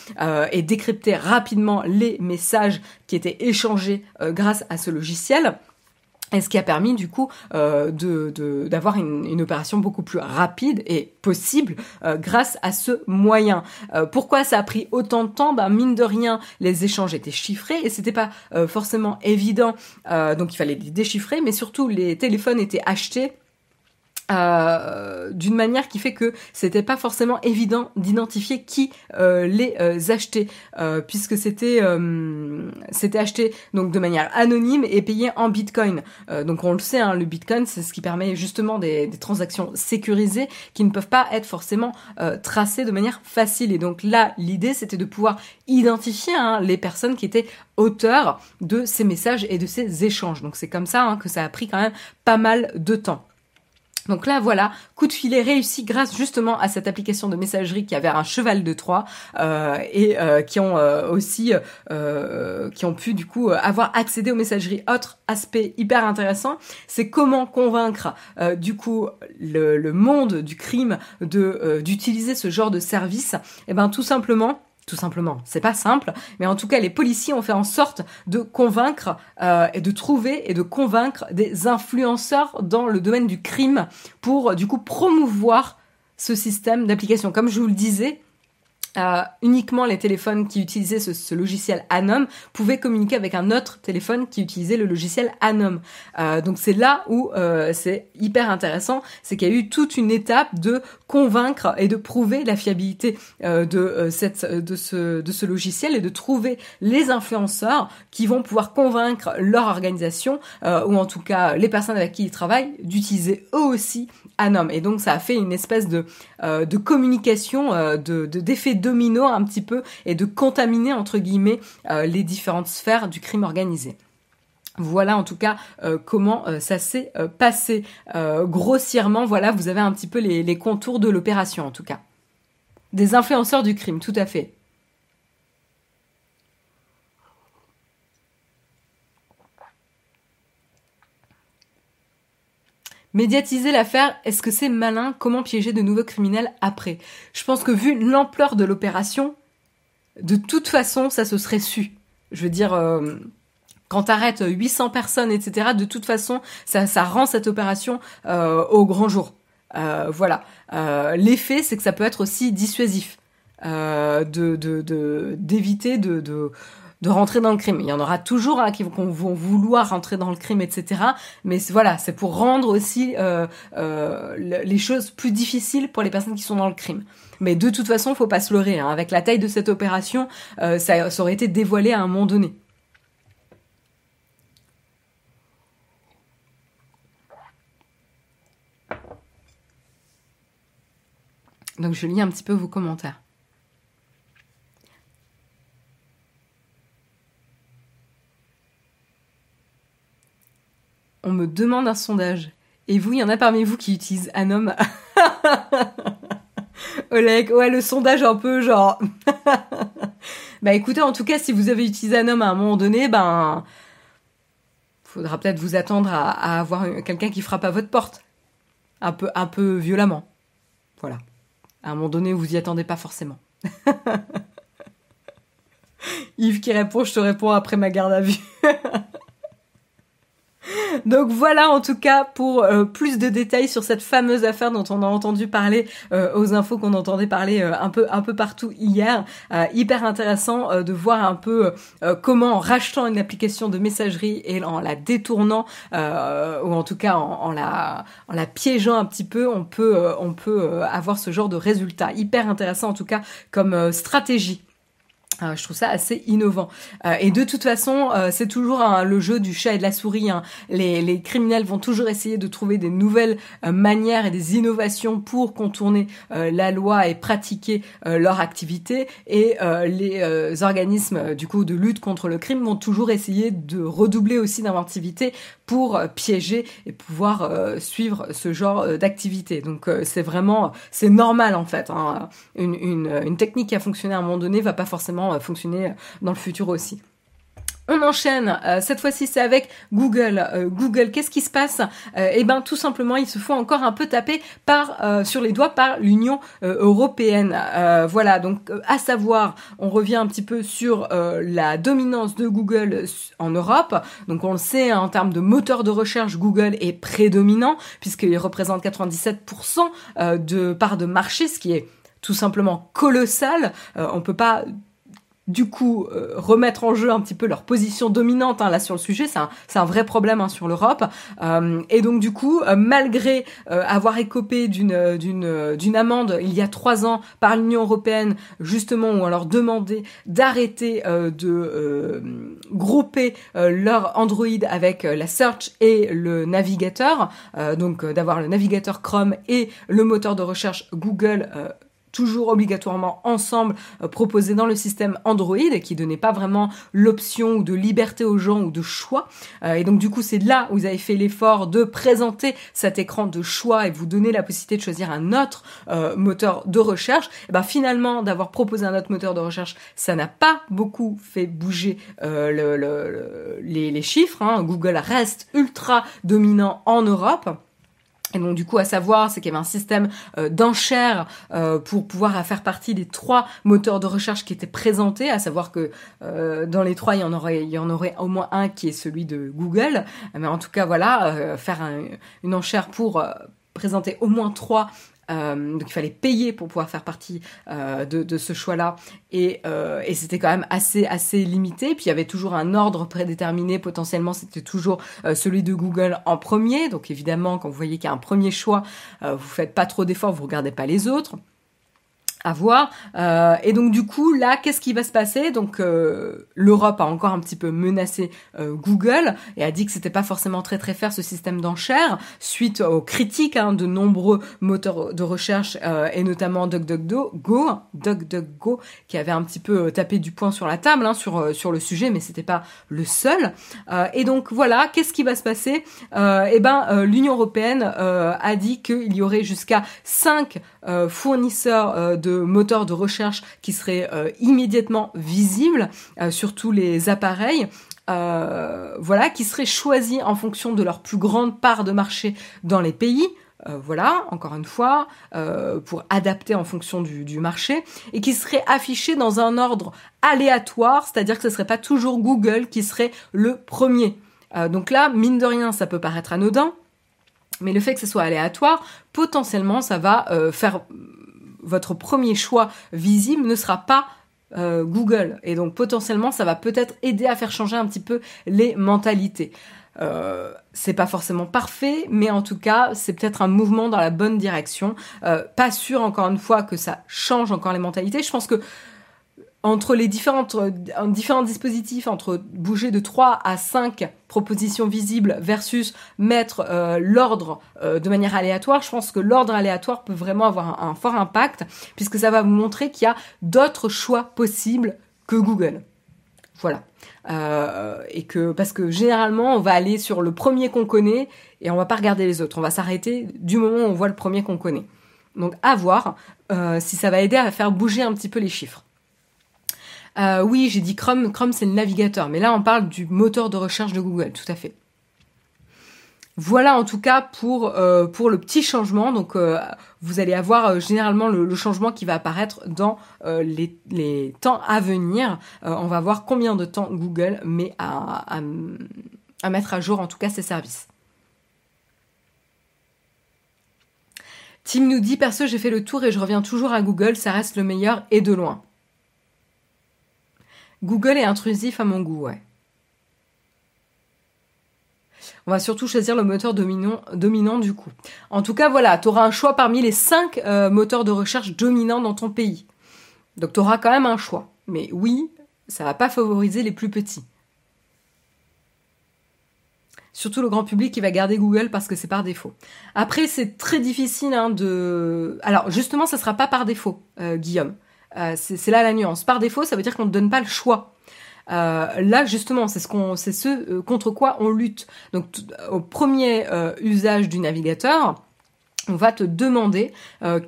et décrypter rapidement les messages qui étaient échangés grâce à ce logiciel. Et ce qui a permis du coup euh, de d'avoir une, une, opération beaucoup plus rapide et possible euh, grâce à ce moyen. Euh, pourquoi ça a pris autant de temps? Ben mine de rien, les échanges étaient chiffrés et c'était pas euh, forcément évident. donc il fallait les déchiffrer, mais surtout les téléphones étaient achetés euh, d'une manière qui fait que c'était pas forcément évident d'identifier qui euh, les euh, achetait puisque c'était c'était acheté donc de manière anonyme et payé en bitcoin. Donc on le sait hein, le bitcoin c'est ce qui permet justement des, transactions sécurisées qui ne peuvent pas être forcément tracées de manière facile. Et donc là l'idée c'était de pouvoir identifier hein, les personnes qui étaient auteurs de ces messages et de ces échanges. Donc c'est comme ça hein, que ça a pris quand même pas mal de temps donc là, voilà, coup de filet réussi grâce justement à cette application de messagerie qui avait un cheval de Troie euh, et euh, qui ont euh, aussi qui ont pu du coup avoir accédé aux messageries. Autre aspect hyper intéressant, c'est comment convaincre du coup le, le, monde du crime de d'utiliser ce genre de service. Et eh ben tout simplement tout simplement. C'est pas simple, mais en tout cas, les policiers ont fait en sorte de convaincre euh, et de trouver et de convaincre des influenceurs dans le domaine du crime pour du coup promouvoir ce système d'application. Comme je vous le disais, euh, uniquement les téléphones qui utilisaient ce, logiciel Anom pouvaient communiquer avec un autre téléphone qui utilisait le logiciel Anom. Euh, donc c'est là où euh, c'est hyper intéressant, c'est qu'il y a eu toute une étape de convaincre et de prouver la fiabilité de cette de ce de ce logiciel et de trouver les influenceurs qui vont pouvoir convaincre leur organisation ou en tout cas les personnes avec qui ils travaillent d'utiliser eux aussi Et donc ça a fait une espèce de de communication de d'effet domino un petit peu et de contaminer entre guillemets euh, les différentes sphères du crime organisé. Voilà en tout cas euh, comment euh, ça s'est passé grossièrement. Voilà, vous avez un petit peu les contours de l'opération en tout cas. Des influenceurs du crime, tout à fait. Médiatiser l'affaire, est-ce que c'est malin? Comment piéger de nouveaux criminels après? Je pense que vu l'ampleur de l'opération, de toute façon, ça se serait su. Je veux dire, euh, quand t'arrêtes 800 personnes, etc., de toute façon, ça, rend cette opération euh, au grand jour. Euh, voilà. L'effet, c'est que ça peut être aussi dissuasif. d'éviter de rentrer dans le crime. Il y en aura toujours hein, qui vont, vouloir rentrer dans le crime, etc. Mais voilà, c'est pour rendre aussi euh, euh, les choses plus difficiles pour les personnes qui sont dans le crime. Mais de toute façon, faut pas se leurrer. Hein. Avec la taille de cette opération, euh, ça, ça aurait été dévoilé à un moment donné. Donc je lis un petit peu vos commentaires. On me demande un sondage. Et vous, il y en a parmi vous qui utilisent Anom Oleg, ouais, le sondage un peu genre. bah écoutez, en tout cas, si vous avez utilisé Anom à un moment donné, ben. Faudra peut-être vous attendre à, avoir quelqu'un qui frappe à votre porte. Un peu, un peu violemment. Voilà. À un moment donné, vous y attendez pas forcément. Yves qui répond, je te réponds après ma garde à vue. Donc voilà en tout cas pour euh, plus de détails sur cette fameuse affaire dont on a entendu parler euh, aux infos qu'on entendait parler euh, un peu partout hier. hyper intéressant de voir un peu comment en rachetant une application de messagerie et en la détournant ou en tout cas en, la en la piégeant un petit peu, on peut on peut avoir ce genre de résultat. Hyper intéressant en tout cas comme stratégie. Euh, je trouve ça assez innovant. Euh, et de toute façon, euh, c'est toujours le jeu du chat et de la souris. Hein. Les, criminels vont toujours essayer de trouver des nouvelles manières et des innovations pour contourner la loi et pratiquer leur activité. Et les organismes du coup de lutte contre le crime vont toujours essayer de redoubler aussi d'inventivité pour piéger et pouvoir suivre ce genre d'activité. Donc c'est vraiment, c'est normal en fait. Hein. Une, une technique qui a fonctionné à un moment donné va pas forcément fonctionner dans le futur aussi. On enchaîne, euh, cette fois-ci c'est avec Google. Euh, Google, qu'est-ce qui se passe euh, Eh ben tout simplement, ils se font encore un peu taper par sur les doigts par l'Union européenne. voilà, donc à savoir, on revient un petit peu sur la dominance de Google en Europe. Donc on le sait, hein, en termes de moteur de recherche, Google est prédominant puisqu'il représente 97% de part de marché, ce qui est tout simplement colossal. on peut pas du coup euh, remettre en jeu un petit peu leur position dominante hein, là sur le sujet, c'est un, vrai problème hein, sur l'Europe. Euh, et donc du coup, euh, malgré avoir écopé d'une d'une d'une amende il y a trois ans par l'Union européenne, justement où on leur demandait d'arrêter de grouper leur Android avec la search et le navigateur, donc d'avoir le navigateur Chrome et le moteur de recherche Google toujours obligatoirement ensemble euh, proposés dans le système Android qui donnait pas vraiment l'option de liberté aux gens ou de choix. Euh, et donc du coup c'est là où vous avez fait l'effort de présenter cet écran de choix et vous donner la possibilité de choisir un autre euh, moteur de recherche. Et ben finalement d'avoir proposé un autre moteur de recherche, ça n'a pas beaucoup fait bouger le, les, les, chiffres. Hein. Google reste ultra dominant en Europe. Et donc du coup, à savoir, c'est qu'il y avait un système euh, d'enchères euh, pour pouvoir faire partie des trois moteurs de recherche qui étaient présentés, à savoir que euh, dans les trois, il y en aurait, il y en aurait au moins un qui est celui de Google. Mais en tout cas, voilà, faire une enchère pour présenter au moins trois donc il fallait payer pour pouvoir faire partie de, ce choix-là. Et, et c'était quand même assez, assez limité. Puis il y avait toujours un ordre prédéterminé. Potentiellement, c'était toujours celui de Google en premier. Donc évidemment, quand vous voyez qu'il y a un premier choix, vous faites pas trop d'efforts, vous regardez pas les autres à voir. Euh, et donc du coup, là, qu'est-ce qui va se passer? Donc euh, l'Europe a encore un petit peu menacé euh, Google et a dit que c'était pas forcément très très faire ce système d'enchères suite aux critiques hein, de nombreux moteurs de recherche et notamment DuckDuckGo, DuckDuckGo qui avait un petit peu tapé du poing sur la table hein, sur sur le sujet, mais c'était pas le seul. et donc voilà, qu'est-ce qui va se passer? Eh ben, l'Union européenne a dit qu'il y aurait jusqu'à 5 fournisseurs de moteurs de recherche qui seraient euh, immédiatement visibles euh, sur tous les appareils. Euh, voilà, qui seraient choisis en fonction de leur plus grande part de marché dans les pays. voilà, encore une fois, pour adapter en fonction du, marché, et qui seraient affichés dans un ordre aléatoire, c'est-à-dire que ce serait pas toujours Google qui serait le premier. donc là, mine de rien, ça peut paraître anodin, mais le fait que ce soit aléatoire, potentiellement, ça va faire votre premier choix visible ne sera pas euh, Google. Et donc potentiellement, ça va peut-être aider à faire changer un petit peu les mentalités. Euh, c'est pas forcément parfait, mais en tout cas, c'est peut-être un mouvement dans la bonne direction. Euh, pas sûr, encore une fois, que ça change encore les mentalités. Je pense que entre les différentes, euh, différents dispositifs, entre bouger de 3 à 5 propositions visibles versus mettre euh, l'ordre euh, de manière aléatoire, je pense que l'ordre aléatoire peut vraiment avoir un, fort impact puisque ça va vous montrer qu'il y a d'autres choix possibles que Google. Voilà. et que parce que généralement on va aller sur le premier qu'on connaît et on va pas regarder les autres. On va s'arrêter du moment où on voit le premier qu'on connaît. Donc à voir si ça va aider à faire bouger un petit peu les chiffres. Euh, oui, j'ai dit Chrome. Chrome, c'est le navigateur. Mais là, on parle du moteur de recherche de Google, tout à fait. Voilà en tout cas pour, euh, pour le petit changement. Donc euh, vous allez avoir généralement le, changement qui va apparaître dans les, les, temps à venir. on va voir combien de temps Google met à, à, à, mettre à jour en tout cas ses services. Tim nous dit perso j'ai fait le tour et je reviens toujours à Google, ça reste le meilleur et de loin. Google est intrusif à mon goût, ouais. On va surtout choisir le moteur dominant, du coup. En tout cas, voilà, tu auras un choix parmi les 5 euh, moteurs de recherche dominants dans ton pays. Donc tu auras quand même un choix. Mais oui, ça va pas favoriser les plus petits. Surtout le grand public qui va garder Google parce que c'est par défaut. Après, c'est très difficile hein, de... Alors justement, ça sera pas par défaut, euh, Guillaume. Euh, c'est là la nuance. Par défaut, ça veut dire qu'on ne donne pas le choix. Euh, là, justement, c'est ce euh, contre quoi on lutte. Donc, au premier usage du navigateur, on va te demander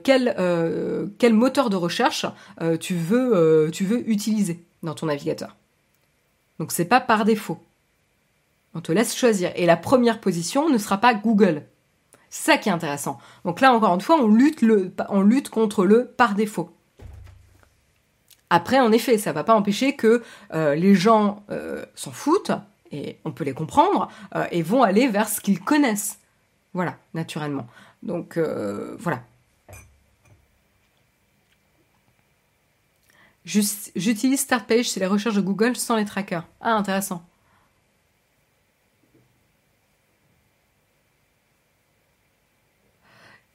quel, moteur de recherche tu veux, utiliser dans ton navigateur. Donc, c'est pas par défaut. On te laisse choisir. Et la première position ne sera pas Google. Ça qui est intéressant. Donc là, encore une fois, on lutte contre le par défaut. Après, en effet, ça va pas empêcher que euh, les gens euh, s'en foutent, et on peut les comprendre, euh, et vont aller vers ce qu'ils connaissent. Voilà, naturellement. Donc, voilà. J'utilise Startpage, c'est les recherches de Google sans les trackers. Ah, intéressant.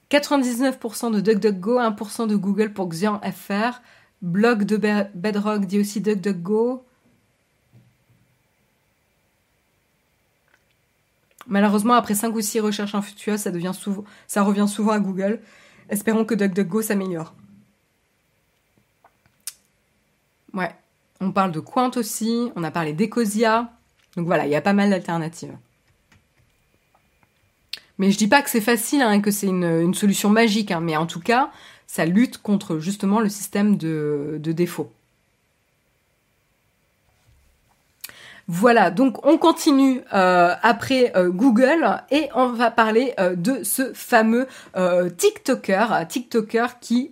« 99% de DuckDuckGo, 1% de Google pour Xian FR, Blog de Bedrock dit aussi DuckDuckGo. Malheureusement, après 5 ou 6 recherches infructueuses, ça, revient souvent à Google. Espérons que DuckDuckGo s'améliore. Ouais, on parle de Quant aussi, on a parlé d'Ecosia. Donc voilà, il y a pas mal d'alternatives. Mais je dis pas que c'est facile, hein, que c'est une, solution magique, hein, mais en tout cas, ça lutte contre justement le système de, défaut. Voilà, donc on continue euh, après euh, Google et on va parler euh, de ce fameux TikToker, TikToker qui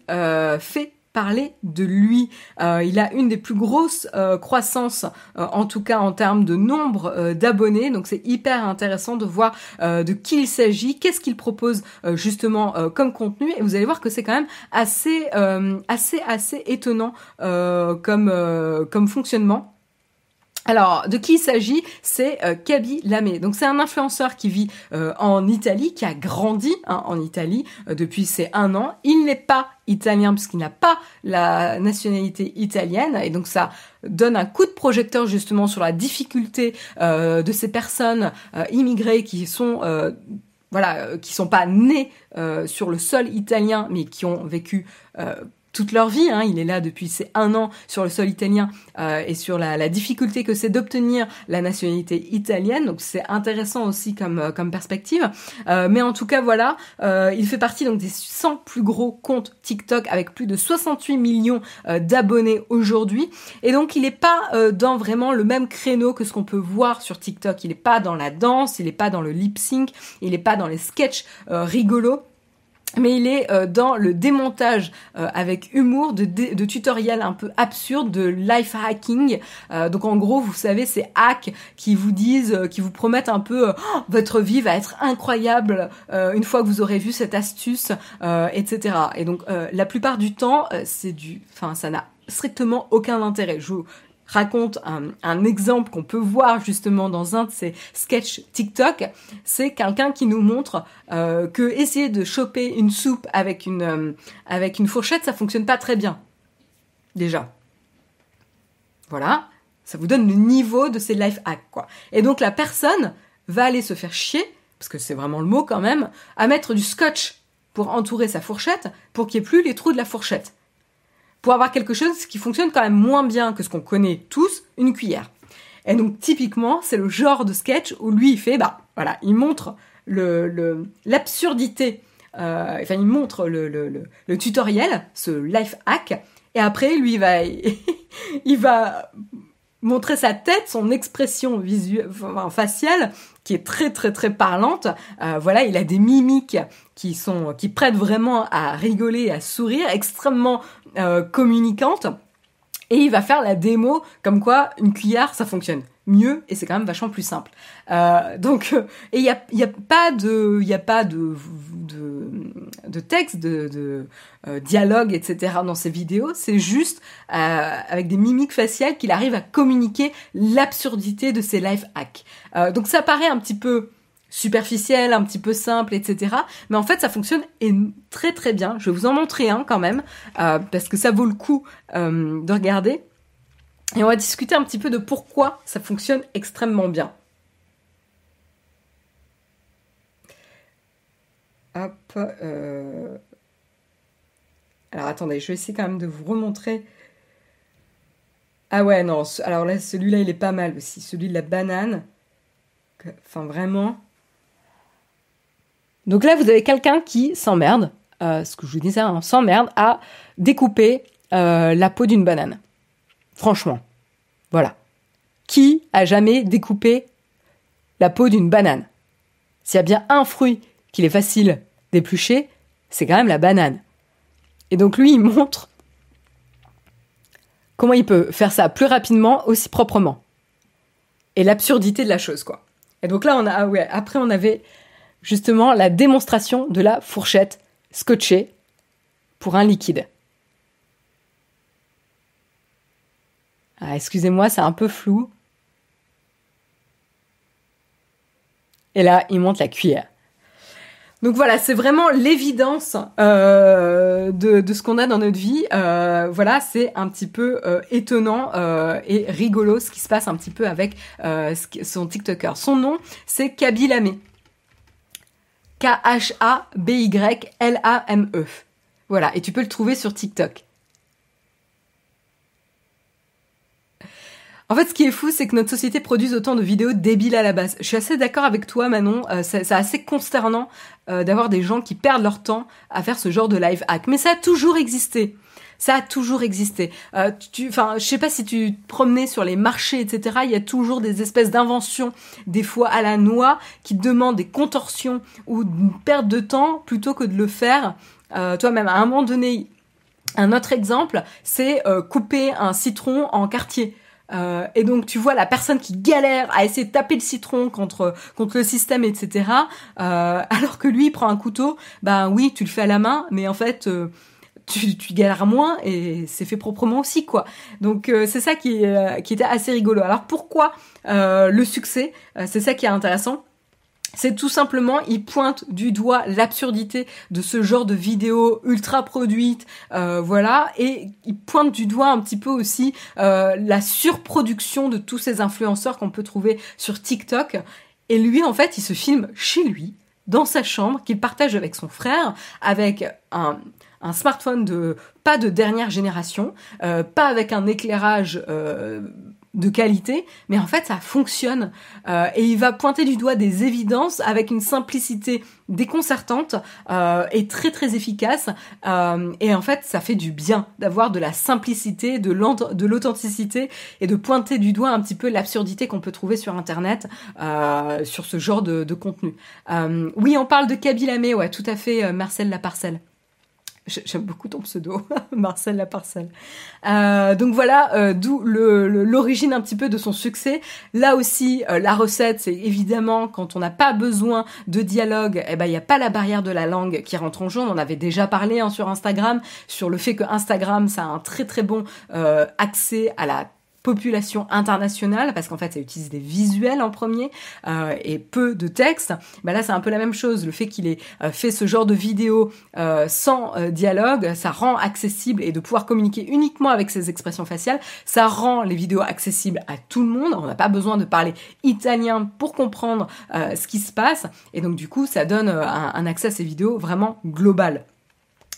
fait parler de lui. Euh, il a une des plus grosses euh, croissances, euh, en tout cas en termes de nombre d'abonnés. Donc c'est hyper intéressant de voir de qui il s'agit, qu'est-ce qu'il propose justement comme contenu. Et vous allez voir que c'est quand même assez, assez, assez étonnant comme, comme fonctionnement. Alors, de qui il s'agit C'est euh, Kaby Lamé. Donc, c'est un influenceur qui vit euh, en Italie, qui a grandi hein, en Italie euh, depuis ses un an. Il n'est pas italien puisqu'il n'a pas la nationalité italienne et donc ça donne un coup de projecteur justement sur la difficulté de ces personnes immigrées qui sont voilà qui sont pas nées sur le sol italien mais qui ont vécu toute leur vie. Hein. Il est là depuis ses un an sur le sol italien euh, et sur la, difficulté que c'est d'obtenir la nationalité italienne. Donc c'est intéressant aussi comme, euh, comme perspective. Euh, mais en tout cas, voilà, euh, il fait partie donc des 100 plus gros comptes TikTok avec plus de 68 millions d'abonnés aujourd'hui. Et donc il n'est pas dans vraiment le même créneau que ce qu'on peut voir sur TikTok. Il n'est pas dans la danse, il n'est pas dans le lip sync, il n'est pas dans les sketchs rigolos mais il est euh, dans le démontage euh, avec humour de, de, tutoriels un peu absurdes de life hacking. Euh, donc en gros, vous savez, ces hacks qui vous disent, qui vous promettent un peu oh, votre vie va être incroyable une fois que vous aurez vu cette astuce, etc. Et donc la plupart du temps, c'est du, enfin ça n'a strictement aucun intérêt. Je raconte un, exemple qu'on peut voir justement dans un de ces sketchs TikTok, c'est quelqu'un qui nous montre euh, que essayer de choper une soupe avec une euh, avec une fourchette, ça fonctionne pas très bien. Déjà. Voilà, ça vous donne le niveau de ces life hacks quoi. Et donc la personne va aller se faire chier parce que c'est vraiment le mot quand même, à mettre du scotch pour entourer sa fourchette pour qu'il n'y ait plus les trous de la fourchette pour avoir quelque chose qui fonctionne quand même moins bien que ce qu'on connaît tous, une cuillère. Et donc typiquement, c'est le genre de sketch où lui il fait, bah voilà, il montre le l'absurdité, euh, enfin il montre le, le, le, tutoriel, ce life hack, et après lui il va il va montrer sa tête, son expression faciale, qui est très très très parlante. Euh, voilà, il a des mimiques qui sont qui prêtent vraiment à rigoler, à sourire, extrêmement euh, communicante. Et il va faire la démo comme quoi une cuillère ça fonctionne mieux et c'est quand même vachement plus simple. Euh, donc euh, et il y a, y a pas de il a pas de de, de texte de, de dialogue etc dans ces vidéos. C'est juste avec des mimiques faciales qu'il arrive à communiquer l'absurdité de ces life hacks. donc ça paraît un petit peu superficiel, un petit peu simple, etc. Mais en fait, ça fonctionne très très bien. Je vais vous en montrer un quand même, euh, parce que ça vaut le coup euh, de regarder. Et on va discuter un petit peu de pourquoi ça fonctionne extrêmement bien. Hop. Euh. Alors attendez, je vais essayer quand même de vous remontrer. Ah ouais, non. Alors là, celui-là, il est pas mal aussi. Celui de la banane. Enfin, vraiment. Donc là, vous avez quelqu'un qui s'emmerde, euh, ce que je vous disais, s'emmerde à découper euh, la peau d'une banane. Franchement. Voilà. Qui a jamais découpé la peau d'une banane? S'il y a bien un fruit qu'il est facile d'éplucher, c'est quand même la banane. Et donc lui, il montre comment il peut faire ça plus rapidement, aussi proprement. Et l'absurdité de la chose, quoi. Et donc là, on a, ah ouais, après on avait justement la démonstration de la fourchette scotchée pour un liquide. Ah, excusez-moi, c'est un peu flou. Et là, il monte la cuillère. Donc voilà, c'est vraiment l'évidence euh, de, ce qu'on a dans notre vie. Euh, voilà, c'est un petit peu euh, étonnant et rigolo ce qui se passe un petit peu avec son TikToker. Son nom, c'est Kaby Lamé. K-H-A-B-Y-L-A-M-E. Voilà, et tu peux le trouver sur TikTok. En fait, ce qui est fou, c'est que notre société produise autant de vidéos débiles à la base. Je suis assez d'accord avec toi, Manon. Euh, c'est assez consternant euh, d'avoir des gens qui perdent leur temps à faire ce genre de live hack. Mais ça a toujours existé. Ça a toujours existé. Euh, tu, enfin, je sais pas si tu te promenais sur les marchés, etc. Il y a toujours des espèces d'inventions, des fois à la noix, qui demandent des contorsions ou une perte de temps plutôt que de le faire euh, toi-même. À un moment donné, Un autre exemple, c'est couper un citron en quartier. Euh, et donc tu vois la personne qui galère à essayer de taper le citron contre contre le système, etc. Euh, alors que lui il prend un couteau, ben oui tu le fais à la main, mais en fait euh, tu, tu galères moins et c'est fait proprement aussi quoi. Donc euh, c'est ça qui qui était assez rigolo. Alors pourquoi le succès C'est ça qui est intéressant c'est tout simplement, il pointe du doigt l'absurdité de ce genre de vidéos ultra produites, euh, voilà, et il pointe du doigt un petit peu aussi euh, la surproduction de tous ces influenceurs qu'on peut trouver sur TikTok. Et lui, en fait, il se filme chez lui, dans sa chambre, qu'il partage avec son frère, avec un, smartphone de pas de dernière génération, euh, pas avec un éclairage de qualité, mais en fait ça fonctionne euh, et il va pointer du doigt des évidences avec une simplicité déconcertante euh, et très très efficace euh, et en fait ça fait du bien d'avoir de la simplicité, de l'authenticité et de pointer du doigt un petit peu l'absurdité qu'on peut trouver sur internet sur ce genre de, contenu. oui on parle de Kabylamé, ouais tout à fait Marcel Laparcelle. J'aime beaucoup ton pseudo, Marcel Laparcelle. Euh, donc voilà, euh, d'où l'origine un petit peu de son succès. Là aussi, euh, la recette, c'est évidemment quand on n'a pas besoin de dialogue, eh ben il n'y a pas la barrière de la langue qui rentre en jeu. On en avait déjà parlé hein, sur Instagram sur le fait que Instagram, ça a un très très bon accès à la population internationale, parce qu'en fait ça utilise des visuels en premier euh, et peu de texte, bah là c'est un peu la même chose. Le fait qu'il ait euh, fait ce genre de vidéo euh, sans dialogue, ça rend accessible et de pouvoir communiquer uniquement avec ses expressions faciales, ça rend les vidéos accessibles à tout le monde. On n'a pas besoin de parler italien pour comprendre ce qui se passe et donc du coup ça donne un, un accès à ces vidéos vraiment global.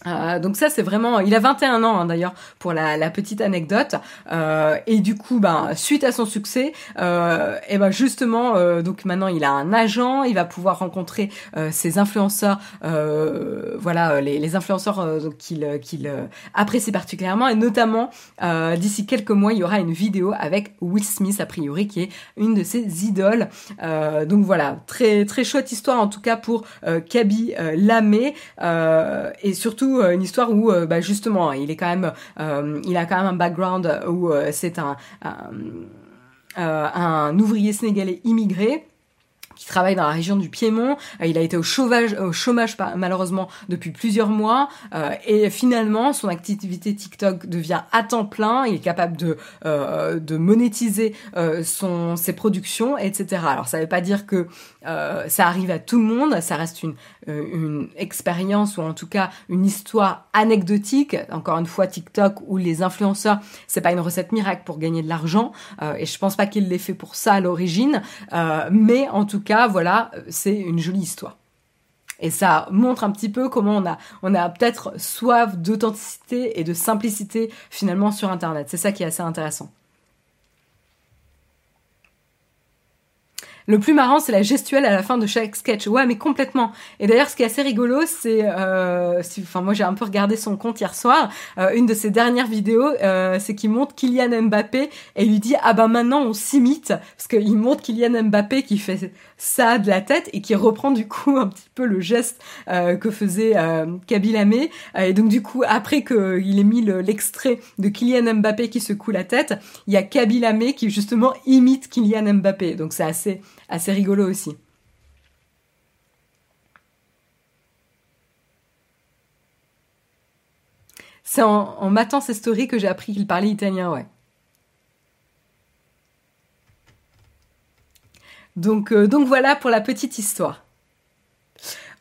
Euh, donc ça c'est vraiment, il a 21 ans hein, d'ailleurs pour la, petite anecdote. Euh, et du coup ben suite à son succès euh, et ben justement donc maintenant il a un agent, il va pouvoir rencontrer ses influenceurs, voilà les, les influenceurs qu'il qu'il apprécie particulièrement. Et notamment d'ici quelques mois il y aura une vidéo avec Will Smith a priori qui est une de ses idoles. Donc voilà très très chouette histoire en tout cas pour Kaby Lamé. Et surtout euh, une histoire où euh, bah, justement il est quand même euh, il a quand même un background où c'est un, ouvrier sénégalais immigré qui travaille dans la région du Piémont. Il a été au chômage, malheureusement depuis plusieurs mois et finalement son activité TikTok devient à temps plein. Il est capable de monétiser ses productions, etc. Alors ça veut pas dire que ça arrive à tout le monde. Ça reste une une expérience ou en tout cas une histoire anecdotique. Encore une fois, TikTok ou les influenceurs, c'est pas une recette miracle pour gagner de l'argent et je pense pas qu'il l'ait fait pour ça à l'origine. mais en tout cas voilà, c'est une jolie histoire. Et ça montre un petit peu comment on a, on a peut-être soif d'authenticité et de simplicité finalement sur Internet. C'est ça qui est assez intéressant. Le plus marrant, c'est la gestuelle à la fin de chaque sketch. Ouais, mais complètement. Et d'ailleurs, ce qui est assez rigolo, c'est, euh, enfin, moi j'ai un peu regardé son compte hier soir. Euh, une de ses dernières vidéos, euh, c'est qu'il montre Kylian Mbappé et lui dit ah bah maintenant on s'imite parce qu'il montre Kylian Mbappé qui fait ça de la tête et qui reprend du coup un petit peu le geste euh, que faisait euh, Amé. Euh, et donc du coup, après qu'il ait mis l'extrait de Kylian Mbappé qui secoue la tête, il y a Kabyle Amé qui justement imite Kylian Mbappé. Donc c'est assez, assez rigolo aussi. C'est en, en matant ces stories que j'ai appris qu'il parlait italien, ouais. Donc, euh, donc voilà pour la petite histoire.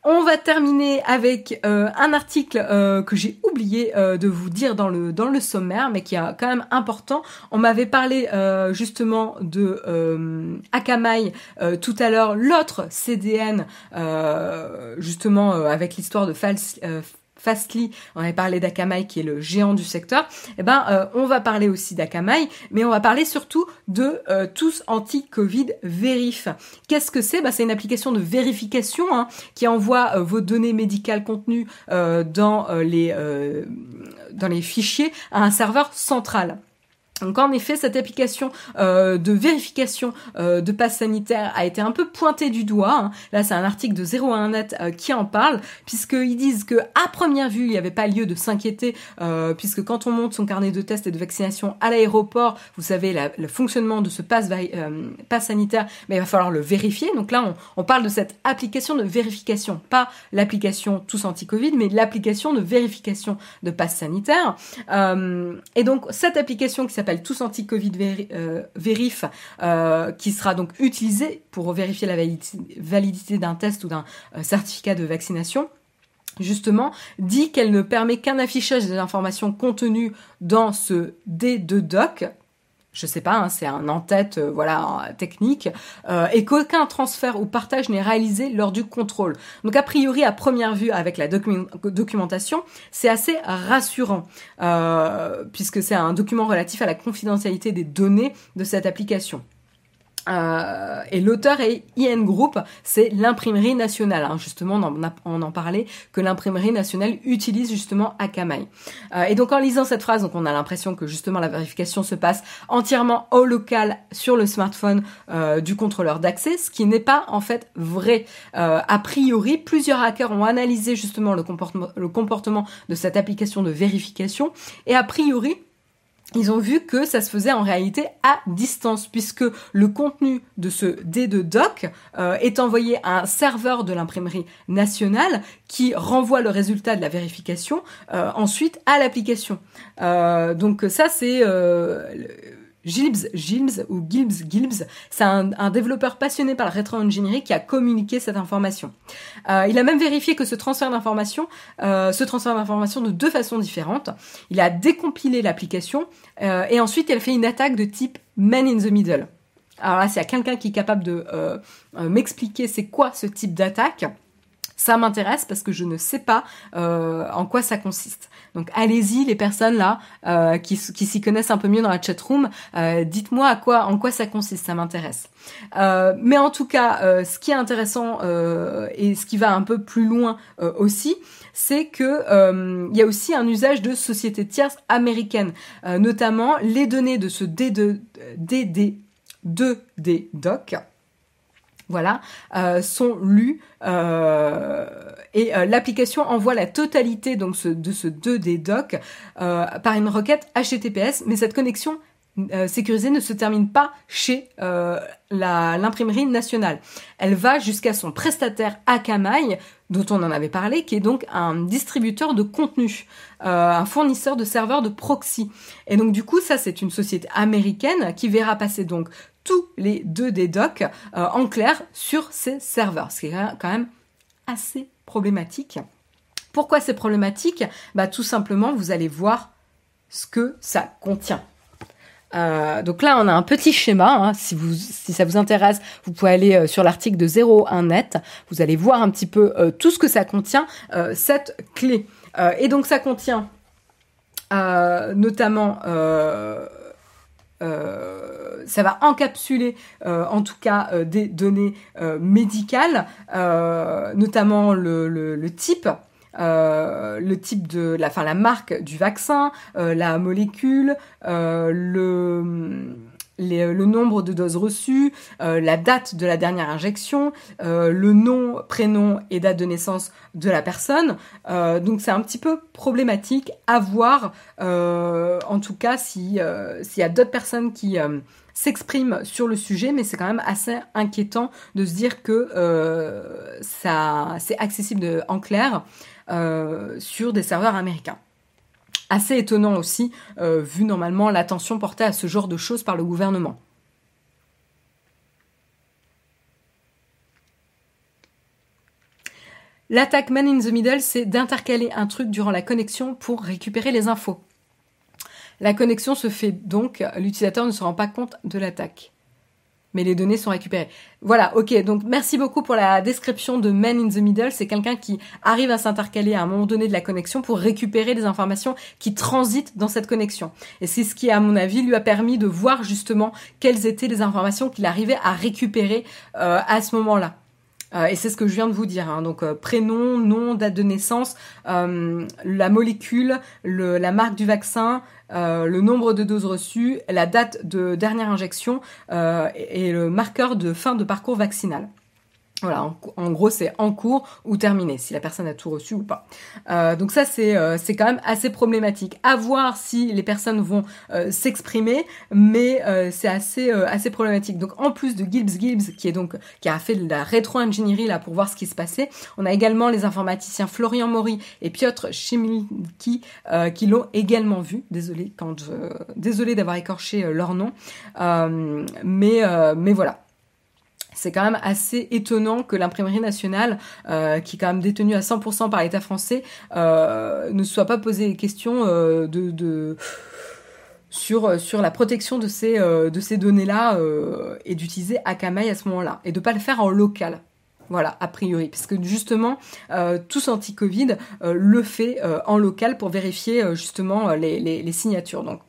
On va terminer avec euh, un article euh, que j'ai oublié de vous dire dans le dans le sommaire, mais qui est quand même important. On m'avait parlé justement de Akamai tout à l'heure, l'autre CDN justement avec l'histoire de False Fastly, on avait parlé d'Akamai qui est le géant du secteur, eh ben euh, on va parler aussi d'Akamai, mais on va parler surtout de euh, tous anti-Covid Verif. Qu'est-ce que c'est? Ben, C'est une application de vérification hein, qui envoie euh, vos données médicales contenues dans, les, dans les fichiers à un serveur central. Donc en effet, cette application euh, de vérification euh, de passe sanitaire a été un peu pointée du doigt. Hein. Là, c'est un article de 01net euh, qui en parle, puisqu'ils disent que à première vue, il n'y avait pas lieu de s'inquiéter, puisque quand on monte son carnet de test et de vaccination à l'aéroport, vous savez, le fonctionnement de ce passe, passe sanitaire, mais il va falloir le vérifier. Donc là, on, on parle de cette application de vérification, pas l'application tous anti-Covid, mais l'application de vérification de passe sanitaire. et donc, cette application qui s'appelle tous anti-Covid euh, vérif, euh, qui sera donc utilisé pour vérifier la validité, d'un test ou d'un euh, certificat de vaccination. Justement, dit qu'elle ne permet qu'un affichage des informations contenues dans ce D2Doc, je sais pas, hein, c'est un en-tête, euh, voilà, technique, euh, et qu'aucun transfert ou partage n'est réalisé lors du contrôle. Donc a priori, à première vue, avec la documentation, c'est assez rassurant, euh, puisque c'est un document relatif à la confidentialité des données de cette application. Euh, et l'auteur est IN Group, c'est l'imprimerie nationale. Hein, justement, on en, on en parlait que l'imprimerie nationale utilise justement Akamai. Euh, et donc en lisant cette phrase, donc on a l'impression que justement la vérification se passe entièrement au local sur le smartphone euh, du contrôleur d'accès, ce qui n'est pas en fait vrai. A priori, plusieurs hackers ont analysé justement le comportement, le comportement de cette application de vérification et a priori ils ont vu que ça se faisait en réalité à distance, puisque le contenu de ce D2 doc euh, est envoyé à un serveur de l'imprimerie nationale qui renvoie le résultat de la vérification euh, ensuite à l'application. Euh, donc ça c'est Gilbs, Gilbs ou Gilbs, Gilbs, c'est un, développeur passionné par la rétro-ingénierie qui a communiqué cette information. Euh, il a même vérifié que ce transfert d'information, euh, ce transfert d'information de deux façons différentes. Il a décompilé l'application euh, et ensuite il a fait une attaque de type man in the middle. Alors là, y a quelqu'un qui est capable de m'expliquer c'est quoi ce type d'attaque, ça m'intéresse parce que je ne sais pas euh, en quoi ça consiste. Donc allez-y les personnes là euh, qui, s'y connaissent un peu mieux dans la chat room, euh, dites-moi à quoi en quoi ça consiste, ça m'intéresse. mais en tout cas, ce qui est intéressant et ce qui va un peu plus loin aussi, c'est que il y a aussi un usage de sociétés tierces américaines, notamment les données de ce D2, DD 2D doc voilà, euh, sont lus euh, et euh, l'application envoie la totalité donc de ce 2D doc par une requête HTTPS, mais cette connexion sécurisée ne se termine pas chez l'imprimerie nationale. Elle va jusqu'à son prestataire Akamai, dont on en avait parlé, qui est donc un distributeur de contenu, un fournisseur de serveurs de proxy. Et donc du coup, ça c'est une société américaine qui verra passer donc tous les deux des docs euh, en clair sur ces serveurs, ce qui est quand même assez problématique. Pourquoi c'est problématique? Bah tout simplement, vous allez voir ce que ça contient. Euh, donc là, on a un petit schéma. Hein. Si, ça vous intéresse, vous pouvez aller euh, sur l'article de 01net. Vous allez voir un petit peu tout ce que ça contient, cette clé. et donc ça contient notamment euh, ça va encapsuler euh, en tout cas euh, des données médicales, notamment le, le, type. le type de la, enfin la marque du vaccin, la molécule, le euh, le nombre de doses reçues, euh, la date de la dernière injection, euh, le nom, prénom et date de naissance de la personne. donc c'est un petit peu problématique à voir, en tout cas s'il y a d'autres personnes qui s'expriment sur le sujet, mais c'est quand même assez inquiétant de se dire que ça c'est accessible en clair sur des serveurs américains assez étonnant aussi, euh, vu normalement l'attention portée à ce genre de choses par le gouvernement. L'attaque man in the middle, c'est d'intercaler un truc durant la connexion pour récupérer les infos. La connexion se fait donc, l'utilisateur ne se rend pas compte de l'attaque mais les données sont récupérées. Voilà, ok, donc merci beaucoup pour la description de Man in the Middle. C'est quelqu'un qui arrive à s'intercaler à un moment donné de la connexion pour récupérer des informations qui transitent dans cette connexion. Et c'est ce qui, à mon avis, lui a permis de voir justement quelles étaient les informations qu'il arrivait à récupérer euh, à ce moment-là. et c'est ce que je viens de vous dire. Hein. Donc prénom, nom, date de naissance, la molécule, la marque du vaccin, le nombre de doses reçues, la date de dernière injection et le marqueur de fin de parcours vaccinal. Voilà, en, gros, c'est en cours ou terminé, si la personne a tout reçu ou pas. Euh, donc ça, c'est euh, c'est quand même assez problématique. À voir si les personnes vont euh, s'exprimer, mais c'est assez assez problématique. Donc en plus de Gibbs Gibbs, qui est donc qui a fait de la rétro-ingénierie là pour voir ce qui se passait, on a également les informaticiens Florian Maury et Piotr Chimilki qui l'ont également vu. Désolé quand désolé d'avoir écorché leur nom, mais mais voilà c'est quand même assez étonnant que l'imprimerie nationale, euh, qui est quand même détenue à 100% par l'État français, euh, ne soit pas posé des questions euh, de, sur, sur la protection de ces, de ces données-là et d'utiliser Akamai à ce moment-là et de pas le faire en local. Voilà, a priori, parce que justement, tous anti-Covid le fait en local pour vérifier justement les, les, signatures. Donc,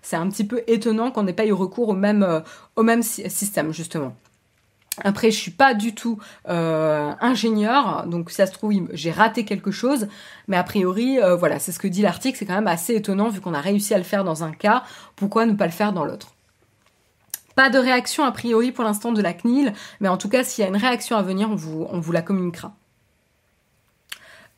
c'est un petit peu étonnant qu'on n'ait pas eu recours au même, au même système, justement. Après, je suis pas du tout euh, ingénieur, donc si ça se trouve, j'ai raté quelque chose, mais a priori, euh, voilà, c'est ce que dit l'article, c'est quand même assez étonnant vu qu'on a réussi à le faire dans un cas, pourquoi ne pas le faire dans l'autre? Pas de réaction a priori pour l'instant de la CNIL, mais en tout cas, s'il y a une réaction à venir, on vous, on vous la communiquera.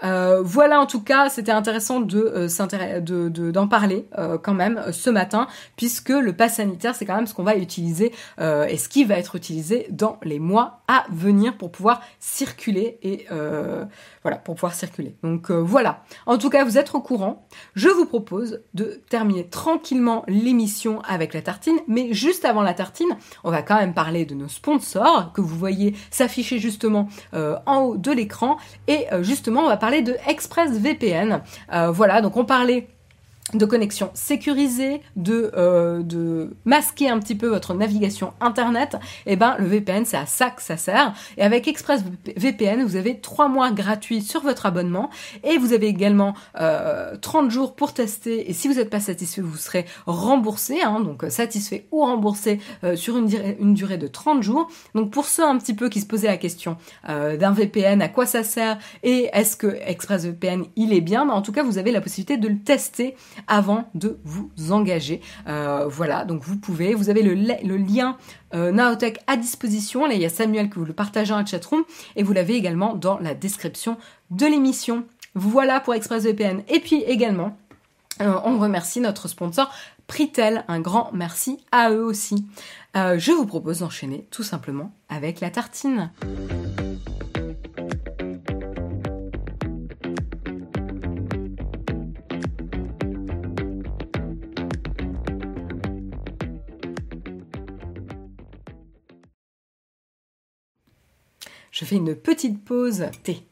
Euh, voilà en tout cas, c'était intéressant de euh, d'en parler euh, quand même ce matin, puisque le pass sanitaire c'est quand même ce qu'on va utiliser et ce qui va être utilisé dans les mois à venir pour pouvoir circuler et voilà pour pouvoir circuler. Donc voilà. En tout cas, vous êtes au courant. Je vous propose de terminer tranquillement l'émission avec la tartine, mais juste avant la tartine, on va quand même parler de nos sponsors que vous voyez s'afficher justement en haut de l'écran et justement on va parler de ExpressVPN. Euh, voilà, donc on parlait de connexion sécurisée, de, euh, de masquer un petit peu votre navigation internet, et eh ben le VPN c'est à ça que ça sert. Et avec ExpressVPN, vous avez 3 mois gratuits sur votre abonnement et vous avez également euh, 30 jours pour tester. Et si vous n'êtes pas satisfait, vous serez remboursé, hein, donc euh, satisfait ou remboursé euh, sur une, durée de 30 jours. Donc pour ceux un petit peu qui se posaient la question d'un VPN, à quoi ça sert et est-ce que ExpressVPN il est bien, mais en tout cas vous avez la possibilité de le tester avant de vous engager. Euh, voilà, donc vous pouvez, vous avez le, lien euh, Naotech à disposition. Là, il y a Samuel qui vous le partage en chatroom et vous l'avez également dans la description de l'émission. Voilà pour ExpressVPN. Et puis également, euh, on remercie notre sponsor Pritel. Un grand merci à eux aussi. je vous propose d'enchaîner tout simplement avec la tartine. Je fais une petite pause thé.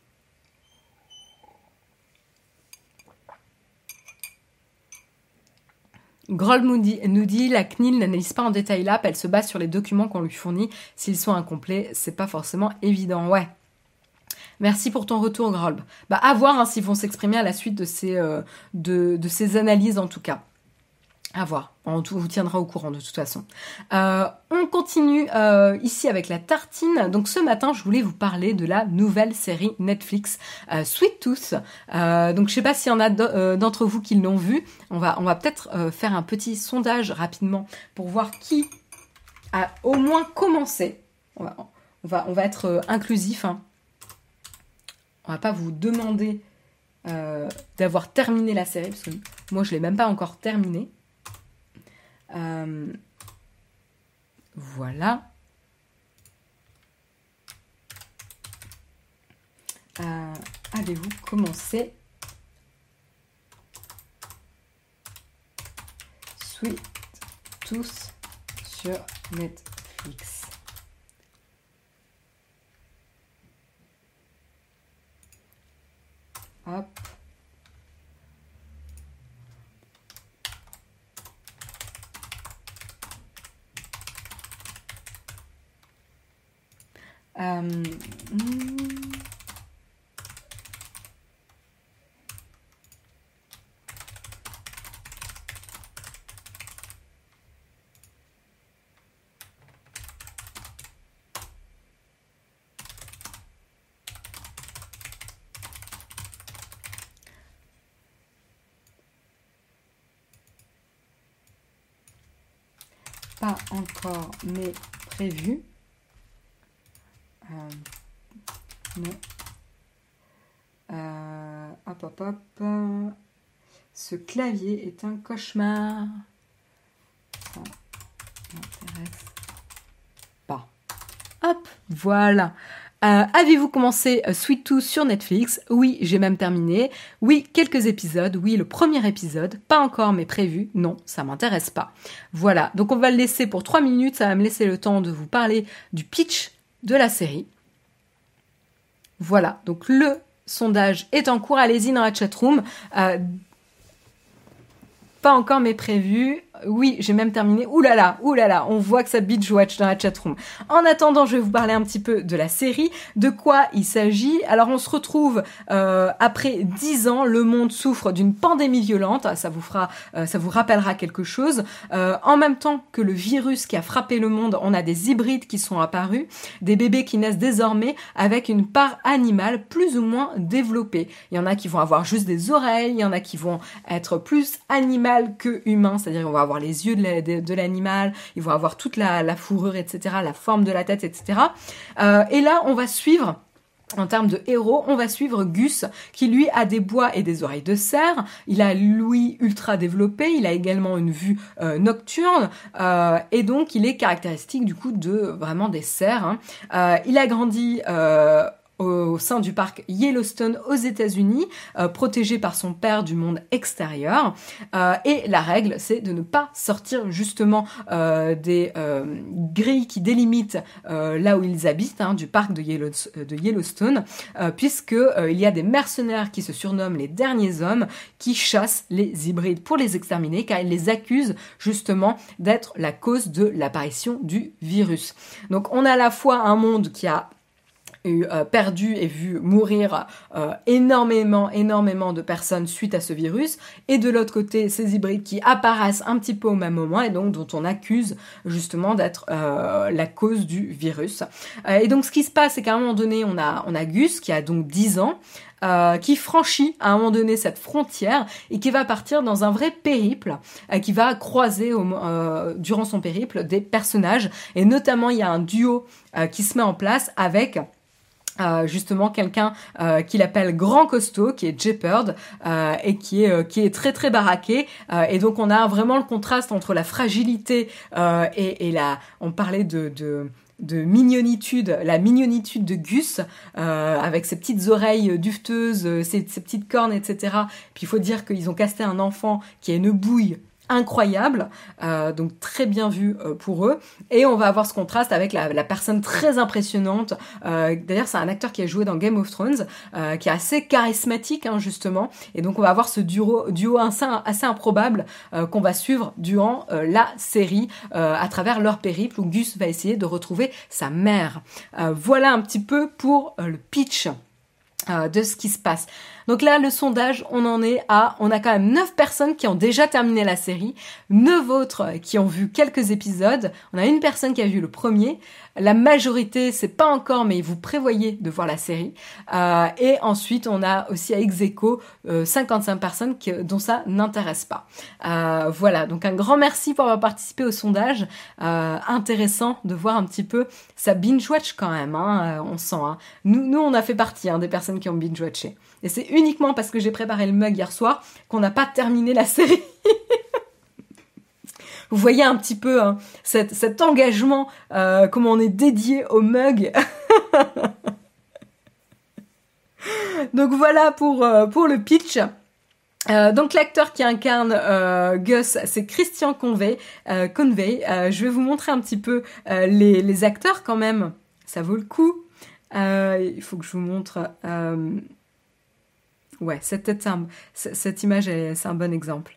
Groll nous dit la CNIL n'analyse pas en détail l'app, elle se base sur les documents qu'on lui fournit. S'ils sont incomplets, c'est pas forcément évident. Ouais. Merci pour ton retour, Grolb. Bah, à voir hein, s'ils vont s'exprimer à la suite de ces, euh, de ces analyses en tout cas. À voir. On vous tiendra au courant de toute façon. Euh, on continue euh, ici avec la tartine. Donc ce matin, je voulais vous parler de la nouvelle série Netflix euh, Sweet Tooth. donc je sais pas s'il y en a d'entre vous qui l'ont vu. On va, peut-être faire un petit sondage rapidement pour voir qui a au moins commencé. On va, on va, on va être inclusif. Hein. On va pas vous demander d'avoir terminé la série parce que moi je l'ai même pas encore terminée. Euh, voilà. Euh, Avez-vous commencé Sweet tous sur Netflix Hop. Pas encore, mais prévu. Ce clavier est un cauchemar. Ça m'intéresse pas. Hop, voilà. Euh, Avez-vous commencé euh, Sweet Tooth sur Netflix? Oui, j'ai même terminé. Oui, quelques épisodes. Oui, le premier épisode. Pas encore, mais prévu. Non, ça m'intéresse pas. Voilà. Donc on va le laisser pour 3 minutes. Ça va me laisser le temps de vous parler du pitch de la série. Voilà. Donc le sondage est en cours. Allez-y dans la chatroom. Euh, encore, mais prévu. Oui, j'ai même terminé. Ouh là là, on voit que ça binge watch dans la chatroom. En attendant, je vais vous parler un petit peu de la série, de quoi il s'agit? Alors, on se retrouve euh, après dix ans. Le monde souffre d'une pandémie violente. Ça vous fera, euh, ça vous rappellera quelque chose. Euh, en même temps que le virus qui a frappé le monde, on a des hybrides qui sont apparus, des bébés qui naissent désormais avec une part animale plus ou moins développée. Il y en a qui vont avoir juste des oreilles, il y en a qui vont être plus animal que humain, c'est-à-dire avoir les yeux de l'animal, ils vont avoir toute la, fourrure, etc., la forme de la tête, etc. Euh, et là, on va suivre en termes de héros, on va suivre Gus, qui lui a des bois et des oreilles de cerf. Il a l'ouïe ultra développé. Il a également une vue euh, nocturne, euh, et donc il est caractéristique du coup de vraiment des cerfs. Hein. il a grandi au sein du parc Yellowstone aux États-Unis, euh, protégé par son père du monde extérieur. Euh, et la règle, c'est de ne pas sortir justement euh, des grilles qui délimitent là où ils habitent, hein, du parc de, de Yellowstone, puisque il y a des mercenaires qui se surnomment les derniers hommes, qui chassent les hybrides pour les exterminer, car ils les accusent justement d'être la cause de l'apparition du virus. Donc on a à la fois un monde qui a euh, perdu et vu mourir euh, énormément, énormément de personnes suite à ce virus, et de l'autre côté, ces hybrides qui apparaissent un petit peu au même moment et donc dont on accuse justement d'être euh, la cause du virus. et donc ce qui se passe, c'est qu'à un moment donné, on a, on a Gus qui a donc 10 ans, qui franchit à un moment donné cette frontière et qui va partir dans un vrai périple, qui va croiser durant son périple des personnages. Et notamment, il y a un duo qui se met en place avec euh, justement quelqu'un euh, qu'il appelle grand costaud qui est Jeopard euh, et qui est qui est très très baraqué et donc on a vraiment le contraste entre la fragilité et, et la on parlait de, de de mignonitude, la mignonitude de Gus, avec ses petites oreilles dufteuses, ses, ses, petites cornes, etc. Puis il faut dire qu'ils ont casté un enfant qui a une bouille incroyable, euh, donc très bien vu euh, pour eux. Et on va avoir ce contraste avec la, personne très impressionnante. Euh, d'ailleurs, c'est un acteur qui a joué dans Game of Thrones, qui est assez charismatique hein, justement. Et donc on va avoir ce duo, duo assez, assez improbable qu'on va suivre durant la série à travers leur périple où Gus va essayer de retrouver sa mère. voilà un petit peu pour le pitch de ce qui se passe. Donc là, le sondage, on en est à, on a quand même 9 personnes qui ont déjà terminé la série, 9 autres qui ont vu quelques épisodes, on a une personne qui a vu le premier, la majorité, c'est pas encore, mais vous prévoyez de voir la série. Euh, et ensuite, on a aussi à Execo 55 personnes dont ça n'intéresse pas. Euh, voilà, donc un grand merci pour avoir participé au sondage. Euh, intéressant de voir un petit peu. Ça binge-watch quand même, hein, on sent. Hein. Nous, nous, on a fait partie hein, des personnes qui ont binge-watché. Et c'est uniquement parce que j'ai préparé le mug hier soir qu'on n'a pas terminé la série. Vous voyez un petit peu hein, cet, engagement, euh, comment on est dédié au mug. donc voilà pour, euh, le pitch. Euh, donc l'acteur qui incarne Gus, c'est Christian Convey. Je vais vous montrer un petit peu les, acteurs quand même. Ça vaut le coup. il faut que je vous montre. Ouais, cette, image, c'est un bon exemple.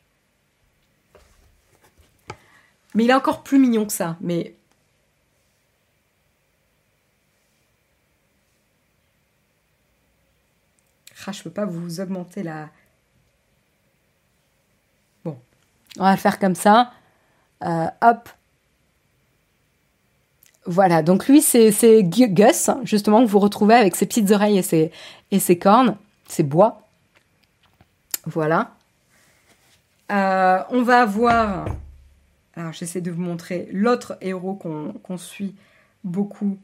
Mais il est encore plus mignon que ça. Mais Ah, je peux pas vous augmenter la. Bon, on va le faire comme ça. Euh, hop. Voilà, donc lui, c'est Gus, justement, que vous retrouvez avec ses petites oreilles et ses cornes, ses bois. Voilà. Euh, on va avoir Alors j'essaie de vous montrer l'autre héros qu'on suit beaucoup.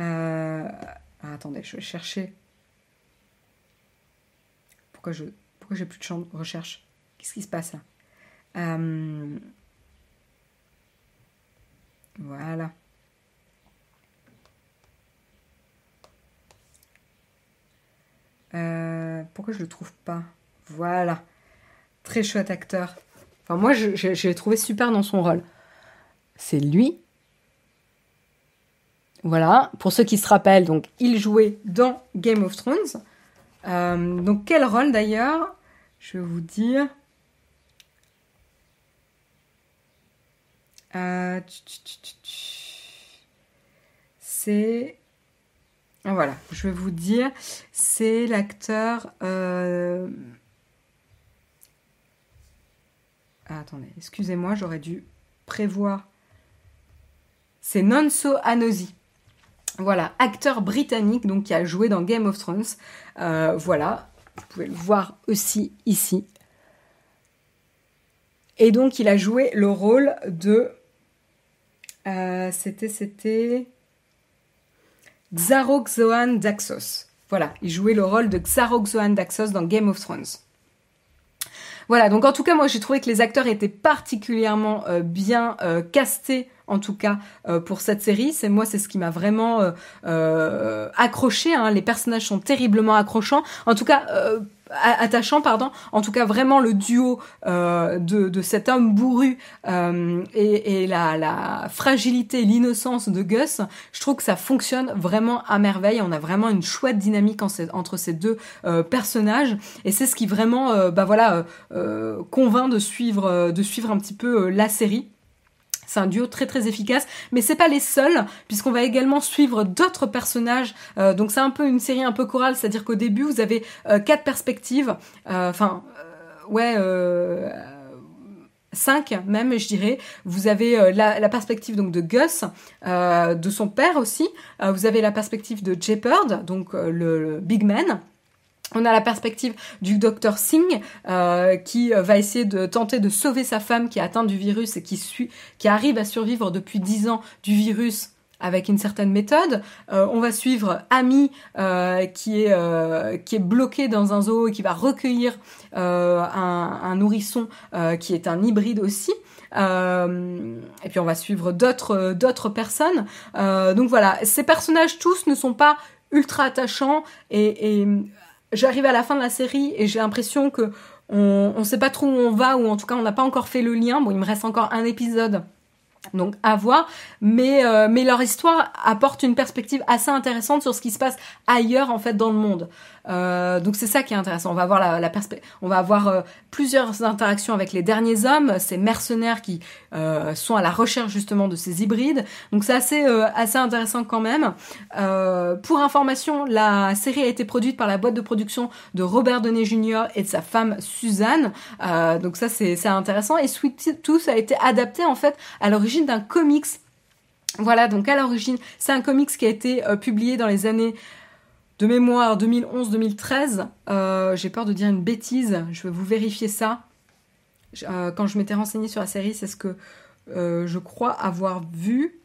Euh, attendez, je vais chercher. Pourquoi j'ai plus de champ de recherche? Qu'est-ce qui se passe là? Euh, Voilà. Euh, pourquoi je le trouve pas? Voilà. Très chouette acteur. Enfin, moi, je, l'ai trouvé super dans son rôle. C'est lui. Voilà. Pour ceux qui se rappellent, donc, il jouait dans Game of Thrones. Euh, donc, quel rôle d'ailleurs? Je vais vous dire. Euh, c'est. Voilà, je vais vous dire, c'est l'acteur. Euh, ah, attendez, excusez-moi, j'aurais dû prévoir. C'est Nonso Anosi. Voilà, acteur britannique donc qui a joué dans Game of Thrones. Euh, voilà, vous pouvez le voir aussi ici. Et donc il a joué le rôle de. Euh, c'était c'était Xaroxoan Daxos. Voilà, il jouait le rôle de Xaroxoan Daxos dans Game of Thrones. Voilà, donc en tout cas, moi j'ai trouvé que les acteurs étaient particulièrement euh, bien euh, castés en tout cas euh, pour cette série. C'est moi, c'est ce qui m'a vraiment accroché. Hein. Les personnages sont terriblement accrochants. En tout cas, attachant, pardon. En tout cas, vraiment le duo euh, de, de, cet homme bourru euh, et, et, la, la fragilité, l'innocence de Gus, je trouve que ça fonctionne vraiment à merveille. On a vraiment une chouette dynamique entre ces deux euh, personnages, et c'est ce qui vraiment, euh, bah voilà, convainc de suivre, de suivre un petit peu la série. C'est un duo très très efficace, mais c'est pas les seuls, puisqu'on va également suivre d'autres personnages. Euh, donc c'est un peu une série un peu chorale, c'est-à-dire qu'au début vous avez euh, quatre perspectives, euh, enfin ouais. cinq même je dirais vous avez la, perspective donc de Gus de son père aussi vous avez la perspective de Jeopard donc le Big Man on a la perspective du docteur Singh euh, qui euh, va essayer de tenter de sauver sa femme qui est atteinte du virus et qui, suit, qui arrive à survivre depuis 10 ans du virus avec une certaine méthode. Euh, on va suivre Ami qui, est, qui est bloqué dans un zoo et qui va recueillir un, nourrisson qui est un hybride aussi. et puis on va suivre d'autres d'autres personnes. donc voilà, ces personnages tous ne sont pas ultra attachants et j'arrive à la fin de la série et j'ai l'impression que on, on sait pas trop où on va ou en tout cas on n'a pas encore fait le lien. Bon, il me reste encore un épisode. Donc à voir, mais euh, mais leur histoire apporte une perspective assez intéressante sur ce qui se passe ailleurs en fait dans le monde. Euh, donc c'est ça qui est intéressant. On va avoir la, la on va avoir euh, plusieurs interactions avec les derniers hommes, ces mercenaires qui euh, sont à la recherche justement de ces hybrides. Donc c'est assez assez intéressant quand même. pour information, la série a été produite par la boîte de production de Robert Downey Jr. et de sa femme Suzanne. donc ça c'est intéressant. Et Sweet Tooth a été adapté en fait à l'origine d'un comics. Voilà, donc à l'origine, c'est un comics qui a été publié dans les années de mémoire 2011-2013. Euh, j'ai peur de dire une bêtise, je vais vous vérifier ça. Euh, quand je m'étais renseignée sur la série, c'est ce que euh, je crois avoir vu.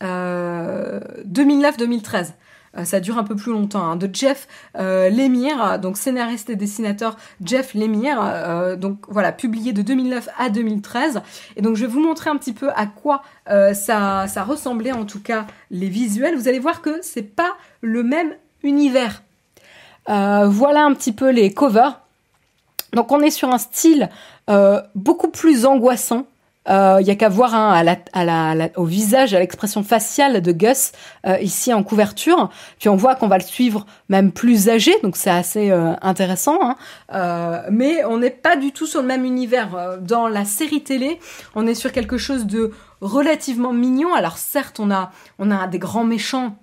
2009-2013. Euh, ça dure un peu plus longtemps, hein, de Jeff euh, Lemire, donc scénariste et dessinateur Jeff Lemire, euh, donc voilà, publié de 2009 à 2013. Et donc je vais vous montrer un petit peu à quoi ça, ressemblait, en tout cas les visuels. Vous allez voir que c'est pas le même univers. voilà un petit peu les covers. Donc on est sur un style beaucoup plus angoissant il euh, y a qu'à voir hein, à la, au visage, à l'expression faciale de Gus euh, ici en couverture. Puis on voit qu'on va le suivre même plus âgé, donc c'est assez euh, intéressant. Hein. mais on n'est pas du tout sur le même univers. Dans la série télé, on est sur quelque chose de relativement mignon. Alors certes, on a on a des grands méchants.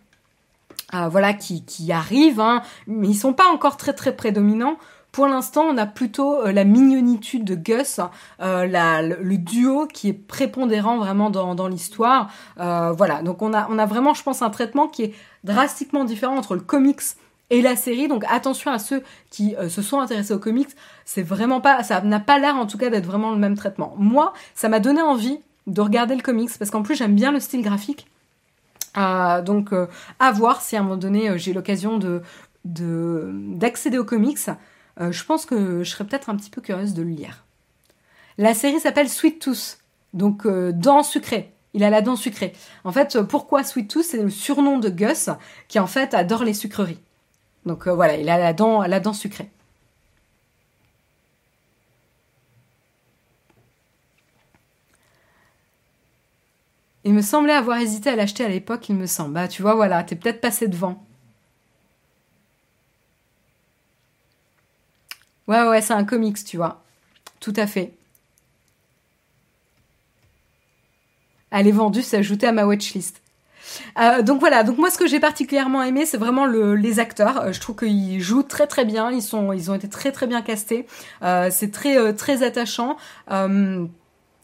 voilà qui, qui arrivent, hein, mais ils sont pas encore très très prédominants. Pour l'instant, on a plutôt euh, la mignonitude de Gus, euh, le, duo qui est prépondérant vraiment dans, l'histoire. Euh, voilà, donc on a, on a vraiment, je pense, un traitement qui est drastiquement différent entre le comics Et la série, donc attention à ceux qui se sont intéressés aux comics, c'est vraiment pas, ça n'a pas l'air en tout cas d'être vraiment le même traitement. Moi, ça m'a donné envie de regarder le comics parce qu'en plus j'aime bien le style graphique. donc à voir si à un moment donné j'ai l'occasion de d'accéder aux comics. Je pense que je serais peut-être un petit peu curieuse de le lire. La série s'appelle Sweet Tooth, donc euh, dent sucrée. Il a la dent sucrée. En fait, euh, pourquoi Sweet Tooth? C'est le surnom de Gus, qui en fait adore les sucreries. Donc euh, voilà, il a la dent, la dent sucrée. Il me semblait avoir hésité à l'acheter à l'époque, il me semble. Bah, tu vois, voilà, t'es peut-être passé devant. Ouais, ouais, c'est un comics, tu vois. Tout à fait. elle est vendue, c'est ajouté à ma watchlist. Euh, donc voilà, donc moi ce que j'ai particulièrement aimé, c'est vraiment les acteurs. Euh, je trouve qu'ils jouent très très bien, ils sont, ils ont été très très bien castés. Euh, c'est très très attachant.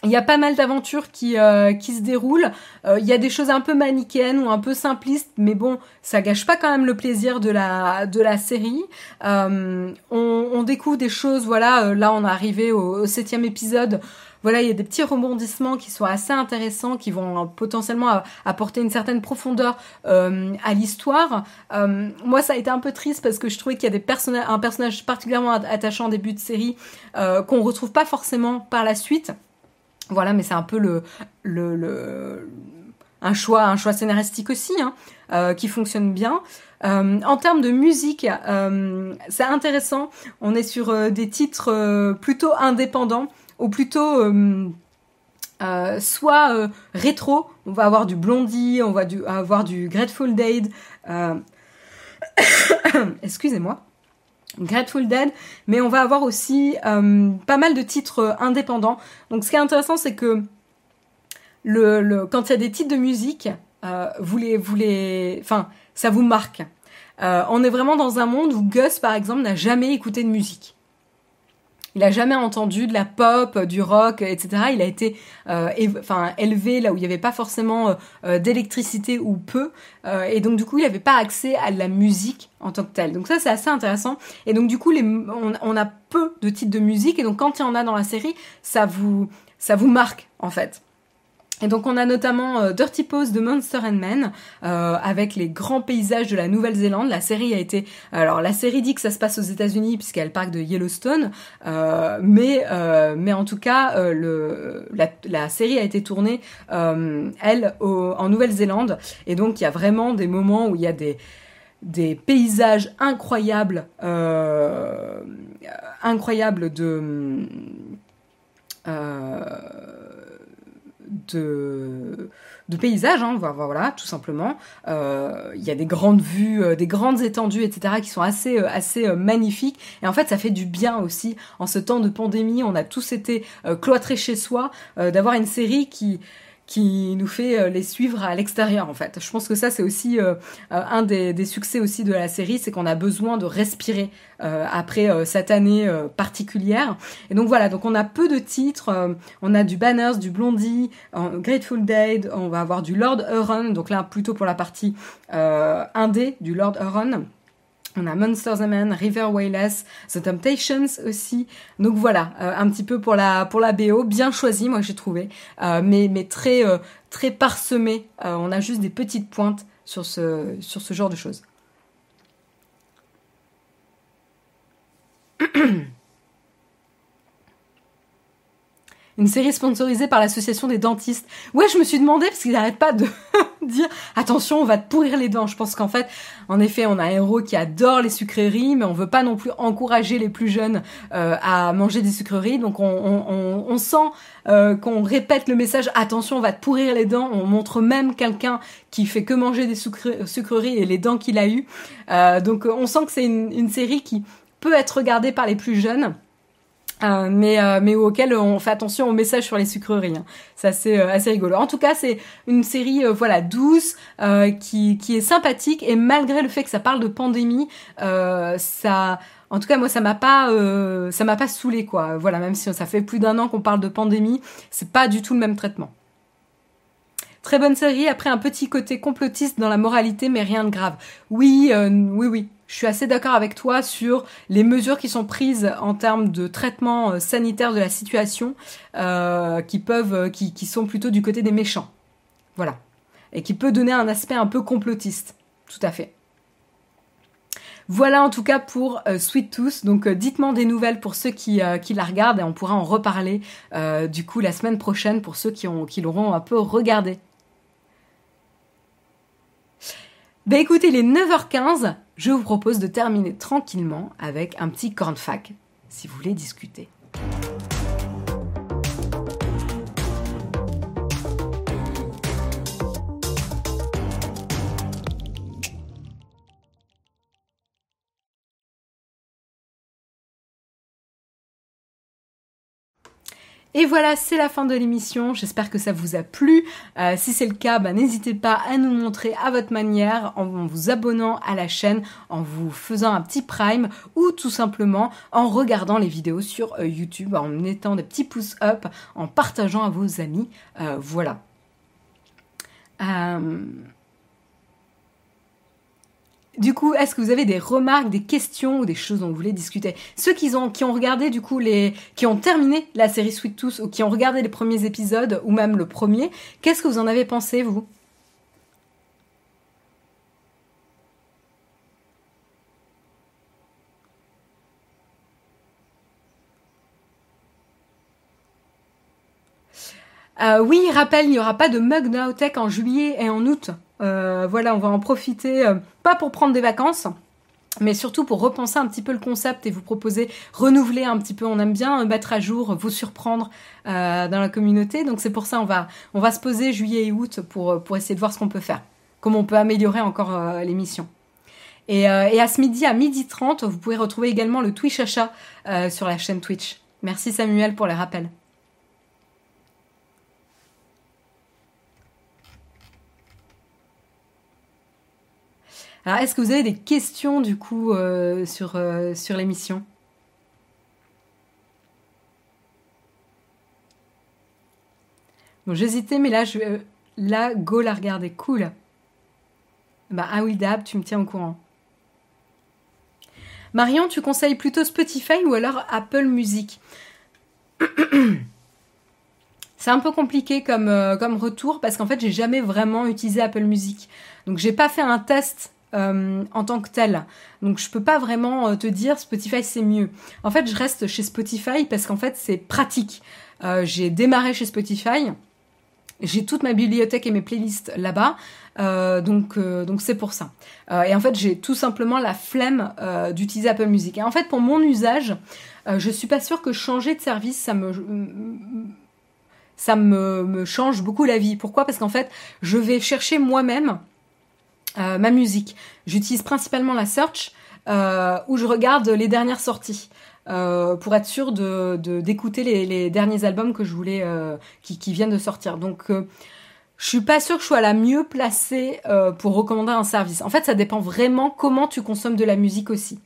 Il y a pas mal d'aventures qui, qui se déroulent. il y a des choses un peu manichéennes ou un peu simplistes, mais bon, ça gâche pas quand même le plaisir de la, de la série. On, on, découvre des choses, voilà, là on est arrivé au septième épisode voilà, il y a des petits rebondissements qui sont assez intéressants, qui vont potentiellement apporter une certaine profondeur euh, à l'histoire. Euh, moi, ça a été un peu triste parce que je trouvais qu'il y a des personnages, un personnage particulièrement attachant en début de série euh, qu'on retrouve pas forcément par la suite. Voilà, mais c'est un peu le, le, un choix, scénaristique aussi, hein, qui fonctionne bien. en termes de musique, c'est intéressant. On est sur des titres plutôt indépendants ou plutôt euh, euh, soit euh, rétro, on va avoir du Blondie, on va avoir du Grateful Dead, excusez-moi, Grateful Dead, mais on va avoir aussi pas mal de titres indépendants. Donc ce qui est intéressant, c'est que le, quand il y a des titres de musique, vous les, vous les, enfin, ça vous marque. on est vraiment dans un monde où Gus, par exemple, n'a jamais écouté de musique. Il a jamais entendu de la pop, du rock, etc. Il a été euh, enfin, élevé là où il n'y avait pas forcément euh, euh, d'électricité ou peu. et donc du coup, il n'avait pas accès à la musique en tant que telle. Donc ça, c'est assez intéressant. Et donc du coup, on, a peu de titres de musique. Et donc quand il y en a dans la série, ça vous, ça vous marque en fait. Et donc on a notamment euh, Dirty Pose de Monster and Men euh, avec les grands paysages de la Nouvelle-Zélande. La série a été, alors la série dit que ça se passe aux États-Unis puisqu'elle le parc de Yellowstone, euh, mais mais en tout cas le la, série a été tournée elle en Nouvelle-Zélande et donc il y a vraiment des moments où il y a des des paysages incroyables incroyables de de, de paysages, hein, voilà, tout simplement. Euh, il y a des grandes vues, euh, des grandes étendues, etc., qui sont assez, euh, assez magnifiques. Et en fait, ça fait du bien aussi, en ce temps de pandémie, on a tous été cloîtrés chez soi, d'avoir une série qui qui nous fait euh, les suivre à l'extérieur en fait. Je pense que ça c'est aussi euh, euh, un des, succès aussi de la série, c'est qu'on a besoin de respirer après cette année particulière. Et donc voilà, donc on a peu de titres, on a du Banners, du Blondie, Grateful Dead, on va avoir du Lord Huron, donc là plutôt pour la partie indé du Lord Huron. On a Monsters and Men, River Wayless, The Temptations aussi. Donc voilà, euh, un petit peu pour la pour la BO, bien choisi moi j'ai trouvé, euh, mais mais très euh, très parsemé. on a juste des petites pointes sur ce sur ce genre de choses. Une série sponsorisée par l'association des dentistes. Ouais, je me suis demandé parce qu'ils n'arrêtent pas de dire attention, on va te pourrir les dents. Je pense qu'en fait, en effet, on a un héros qui adore les sucreries, mais on veut pas non plus encourager les plus jeunes euh, à manger des sucreries. Donc on, sent euh, qu'on répète le message attention, on va te pourrir les dents. On montre même quelqu'un qui fait que manger des sucreries et les dents qu'il a eues. Euh, donc on sent que c'est une série qui peut être regardée par les plus jeunes. Euh, mais euh, mais auquel on fait attention aux messages sur les sucreries. Hein. C'est assez euh, assez rigolo. En tout cas, c'est une série voilà douce qui qui est sympathique et malgré le fait que ça parle de pandémie, ça en tout cas, moi, ça m'a pas, ça m'a pas saoulé, quoi. Voilà, même si ça fait plus d'un an qu'on parle de pandémie, c'est pas du tout le même traitement. Très bonne série, après un petit côté complotiste dans la moralité, mais rien de grave. Oui, oui, oui, je suis assez d'accord avec toi sur les mesures qui sont prises en termes de traitement sanitaire de la situation, qui peuvent, qui, qui sont plutôt du côté des méchants. Voilà. Et qui peut donner un aspect un peu complotiste. Tout à fait. Voilà en tout cas pour euh, Sweet Tooth. Donc euh, dites-moi des nouvelles pour ceux qui, euh, la regardent et on pourra en reparler du coup la semaine prochaine pour ceux qui l'auront un peu regardé. Ben écoutez, il est 9h15, je vous propose de terminer tranquillement avec un petit cornfac si vous voulez discuter. Et voilà, c'est la fin de l'émission. J'espère que ça vous a plu. Euh, si c'est le cas, bah, n'hésitez pas à nous montrer à votre manière en vous abonnant à la chaîne, en vous faisant un petit prime ou tout simplement en regardant les vidéos sur euh, YouTube, en mettant des petits pouces up, en partageant à vos amis. Euh, voilà. Du coup, est-ce que vous avez des remarques, des questions ou des choses dont vous voulez discuter? Ceux qui ont, qui ont regardé, du coup, les, qui ont terminé la série Sweet Tooth ou qui ont regardé les premiers épisodes ou même le premier, qu'est-ce que vous en avez pensé, vous? Euh, oui, rappel, il n'y aura pas de Mug Now Tech en juillet et en août. Euh, voilà, on va en profiter, euh, pas pour prendre des vacances, mais surtout pour repenser un petit peu le concept et vous proposer, renouveler un petit peu. On aime bien mettre à jour, vous surprendre dans la communauté. Donc c'est pour ça on va on va se poser juillet et août pour pour essayer de voir ce qu'on peut faire, comment on peut améliorer encore l'émission. Et, et, à ce midi, à midi 30, vous pouvez retrouver également le Twitch achat sur la chaîne Twitch. Merci Samuel pour les rappels. Alors, est-ce que vous avez des questions du coup euh, sur, euh, sur l'émission? Bon, j'hésitais, mais là, je. Euh, go la regarder. Cool. Bah, ah oui, Dab, tu me tiens au courant. Marion, tu conseilles plutôt Spotify ou alors Apple Music? C'est un peu compliqué comme, comme retour parce qu'en fait, j'ai jamais vraiment utilisé Apple Music. Donc, j'ai pas fait un test euh, en tant que tel. Donc je peux pas vraiment euh, te dire Spotify c'est mieux. En fait, je reste chez Spotify parce qu'en fait c'est pratique. Euh, j'ai démarré chez Spotify. J'ai toute ma bibliothèque et mes playlists là-bas, donc c'est pour ça. et en fait, j'ai tout simplement la flemme d'utiliser Apple Music. Et en fait, pour mon usage, je suis pas sûre que changer de service, ça me ça me, me change beaucoup la vie. Pourquoi? Parce qu'en fait, je vais chercher moi-même euh, ma musique. J'utilise principalement la search euh, où je regarde les dernières sorties. Euh, pour être sûr de, d'écouter les, derniers albums que je voulais qui, qui, viennent de sortir. Donc je suis pas sûre que je sois la mieux placée pour recommander un service. En fait, ça dépend vraiment comment tu consommes de la musique aussi.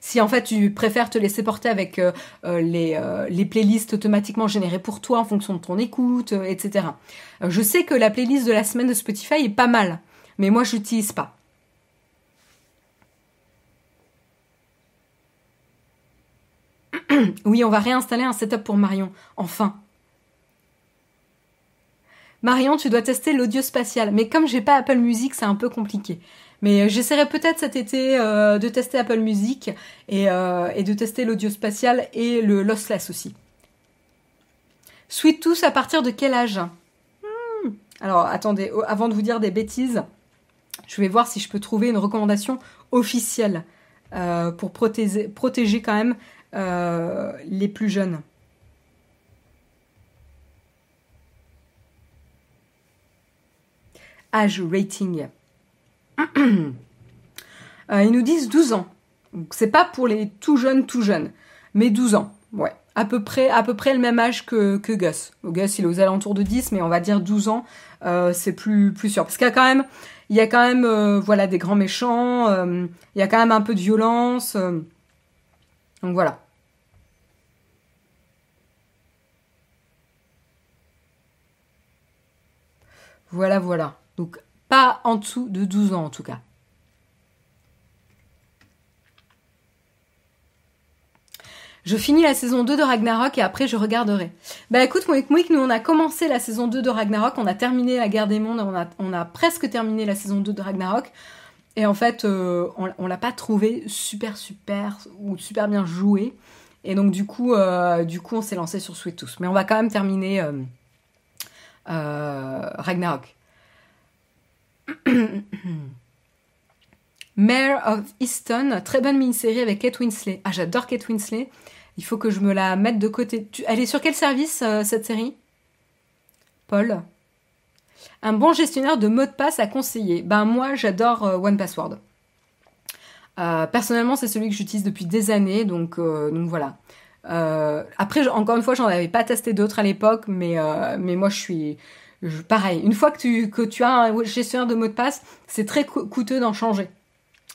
Si en fait tu préfères te laisser porter avec les, les, playlists automatiquement générées pour toi en fonction de ton écoute, etc. je sais que la playlist de la semaine de Spotify est pas mal mais moi je n'utilise pas. oui, on va réinstaller un setup pour Marion. Enfin. Marion, tu dois tester l'audio spatial. Mais comme j'ai pas Apple Music, c'est un peu compliqué. Mais euh, j'essaierai peut-être cet été euh, de tester Apple Music euh, et, de tester l'audio spatial et le lossless aussi. Sweet Tooth à partir de quel âge? Hmm. Alors attendez, avant de vous dire des bêtises, je vais voir si je peux trouver une recommandation officielle euh, pour protéger, quand même euh, les plus jeunes. Âge rating. Euh, ils nous disent 12 ans. Donc c'est pas pour les tout jeunes, tout jeunes, mais 12 ans. Ouais, à peu près, à peu près le même âge que, que Gus. Gus, il est aux alentours de 10, mais on va dire 12 ans, c'est plus, plus sûr. Parce qu'il y a quand même, il y a quand même euh, voilà des grands méchants, euh, il y a quand même un peu de violence. Euh. donc voilà. Voilà, voilà. Donc pas en dessous de 12 ans en tout cas. Je finis la saison 2 de Ragnarok et après je regarderai. Bah écoute, Moïk Moïk, nous on a commencé la saison 2 de Ragnarok, on a terminé la guerre des mondes, on a, presque terminé la saison 2 de Ragnarok. Et en fait, euh, on, on l'a pas trouvé super super ou super bien joué. Et donc du coup, euh, du coup on s'est lancé sur Sweet Tooth. Mais on va quand même terminer euh, Ragnarok. Mayor of Easton, très bonne mini-série avec Kate Winslet. Ah, j'adore Kate Winslet. Il faut que je me la mette de côté. Elle est sur quel service, euh, cette série? Paul? Un bon gestionnaire de mots de passe à conseiller. Ben, moi, j'adore euh, One Password. Euh, personnellement, c'est celui que j'utilise depuis des années, donc, donc voilà. après, encore une fois, j'en avais pas testé d'autres à l'époque, mais, mais moi, je suis, pareil. Une fois que tu, que tu as un gestionnaire de mots de passe, c'est très coûteux d'en changer.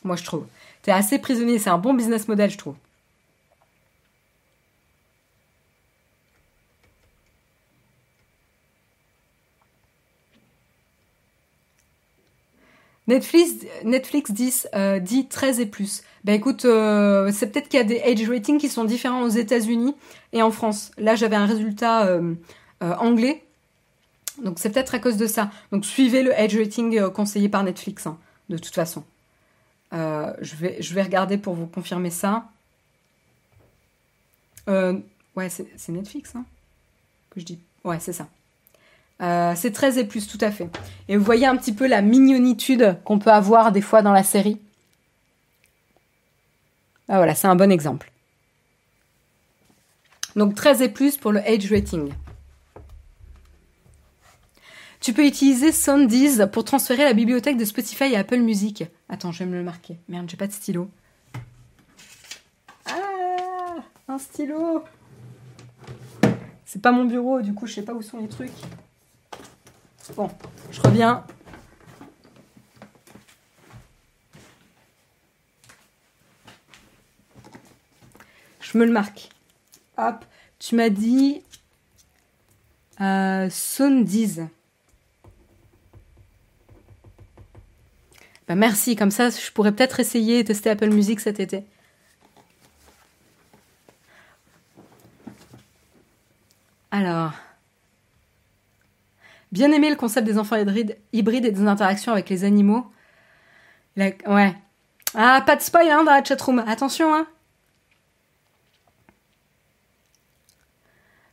Moi, je trouve. T'es assez prisonnier. C'est un bon business model, je trouve. Netflix, Netflix 10 euh, dit 13 et plus. Ben écoute, euh, c'est peut-être qu'il y a des age ratings qui sont différents aux États-Unis et en France. Là, j'avais un résultat euh, anglais, donc c'est peut-être à cause de ça. Donc suivez le age rating conseillé par Netflix, hein, de toute façon. Je, vais, je vais regarder pour vous confirmer ça. ouais, c'est Netflix, hein, que je dis. Ouais, c'est ça. Euh, c'est 13 et plus, tout à fait. Et vous voyez un petit peu la mignonitude qu'on peut avoir des fois dans la série? Ah voilà, c'est un bon exemple. Donc 13 et plus pour le age rating. Tu peux utiliser Sondiz pour transférer la bibliothèque de Spotify à Apple Music. Attends, je vais me le marquer. Merde, j'ai pas de stylo. Ah Un stylo C'est pas mon bureau, du coup je sais pas où sont les trucs. Bon, je reviens. Je me le marque. Hop, tu m'as dit euh. Bah merci, comme ça je pourrais peut-être essayer et tester Apple Music cet été. Alors. Bien aimé le concept des enfants hybrides, et des interactions avec les animaux. Ouais. Ah, pas de spoil hein, dans la chatroom. Attention, hein.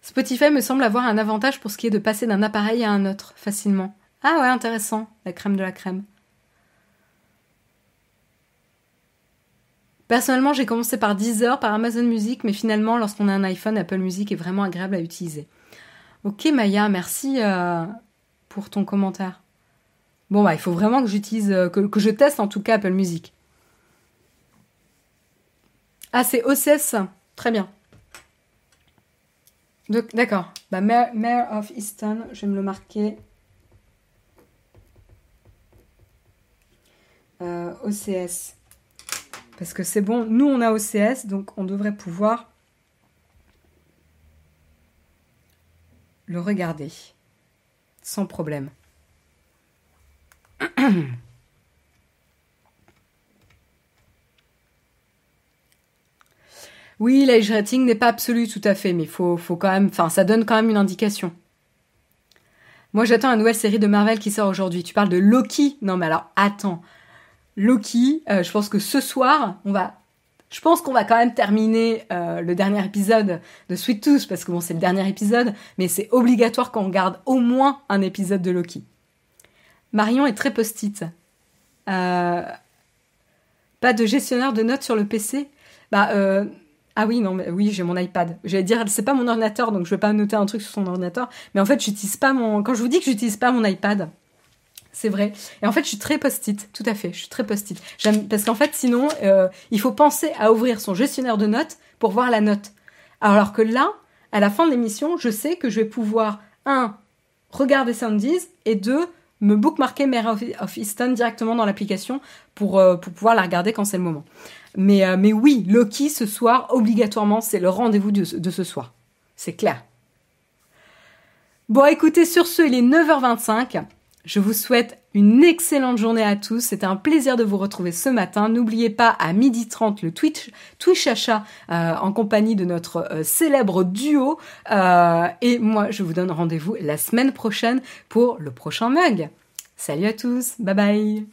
Spotify me semble avoir un avantage pour ce qui est de passer d'un appareil à un autre facilement. Ah ouais, intéressant. La crème de la crème. Personnellement, j'ai commencé par Deezer, par Amazon Music, mais finalement, lorsqu'on a un iPhone, Apple Music est vraiment agréable à utiliser. Ok Maya, merci. Euh, pour ton commentaire. Bon, bah, il faut vraiment que j'utilise, euh, que, je teste en tout cas Apple Music. Ah, c'est OCS. Très bien. D'accord. Bah, Mayor, of Easton, je vais me le marquer. Euh, OCS. Parce que c'est bon, nous on a OCS, donc on devrait pouvoir le regarder sans problème. Oui, l'age rating n'est pas absolu tout à fait, mais faut, faut quand même, enfin, ça donne quand même une indication. Moi, j'attends une nouvelle série de Marvel qui sort aujourd'hui. Tu parles de Loki? Non, mais alors, attends. Loki, euh, je pense que ce soir, on va je pense qu'on va quand même terminer euh, le dernier épisode de Sweet Tooth parce que bon, c'est le dernier épisode, mais c'est obligatoire qu'on garde au moins un épisode de Loki. Marion est très post-it. Euh, pas de gestionnaire de notes sur le PC Bah, ah oui, non, mais oui, j'ai mon iPad. J'allais dire, c'est pas mon ordinateur, donc je vais pas noter un truc sur son ordinateur. Mais en fait, j'utilise pas mon. Quand je vous dis que j'utilise pas mon iPad, c'est vrai. Et en fait, je suis très post-it, tout à fait. Je suis très post-it. Parce qu'en fait, sinon, euh, il faut penser à ouvrir son gestionnaire de notes pour voir la note. Alors que là, à la fin de l'émission, je sais que je vais pouvoir un regarder Soundies et deux me bookmarker Mare of Easton directement dans l'application pour, euh, pour pouvoir la regarder quand c'est le moment. Mais, euh, mais oui, Loki ce soir, obligatoirement, c'est le rendez-vous de, de ce soir. C'est clair. Bon, écoutez, sur ce, il est 9h25. Je vous souhaite une excellente journée à tous. C'était un plaisir de vous retrouver ce matin. N'oubliez pas à 12h30 le Twitch, achat euh, en compagnie de notre euh, célèbre duo. Euh, et moi, je vous donne rendez-vous la semaine prochaine pour le prochain mug. Salut à tous. Bye bye.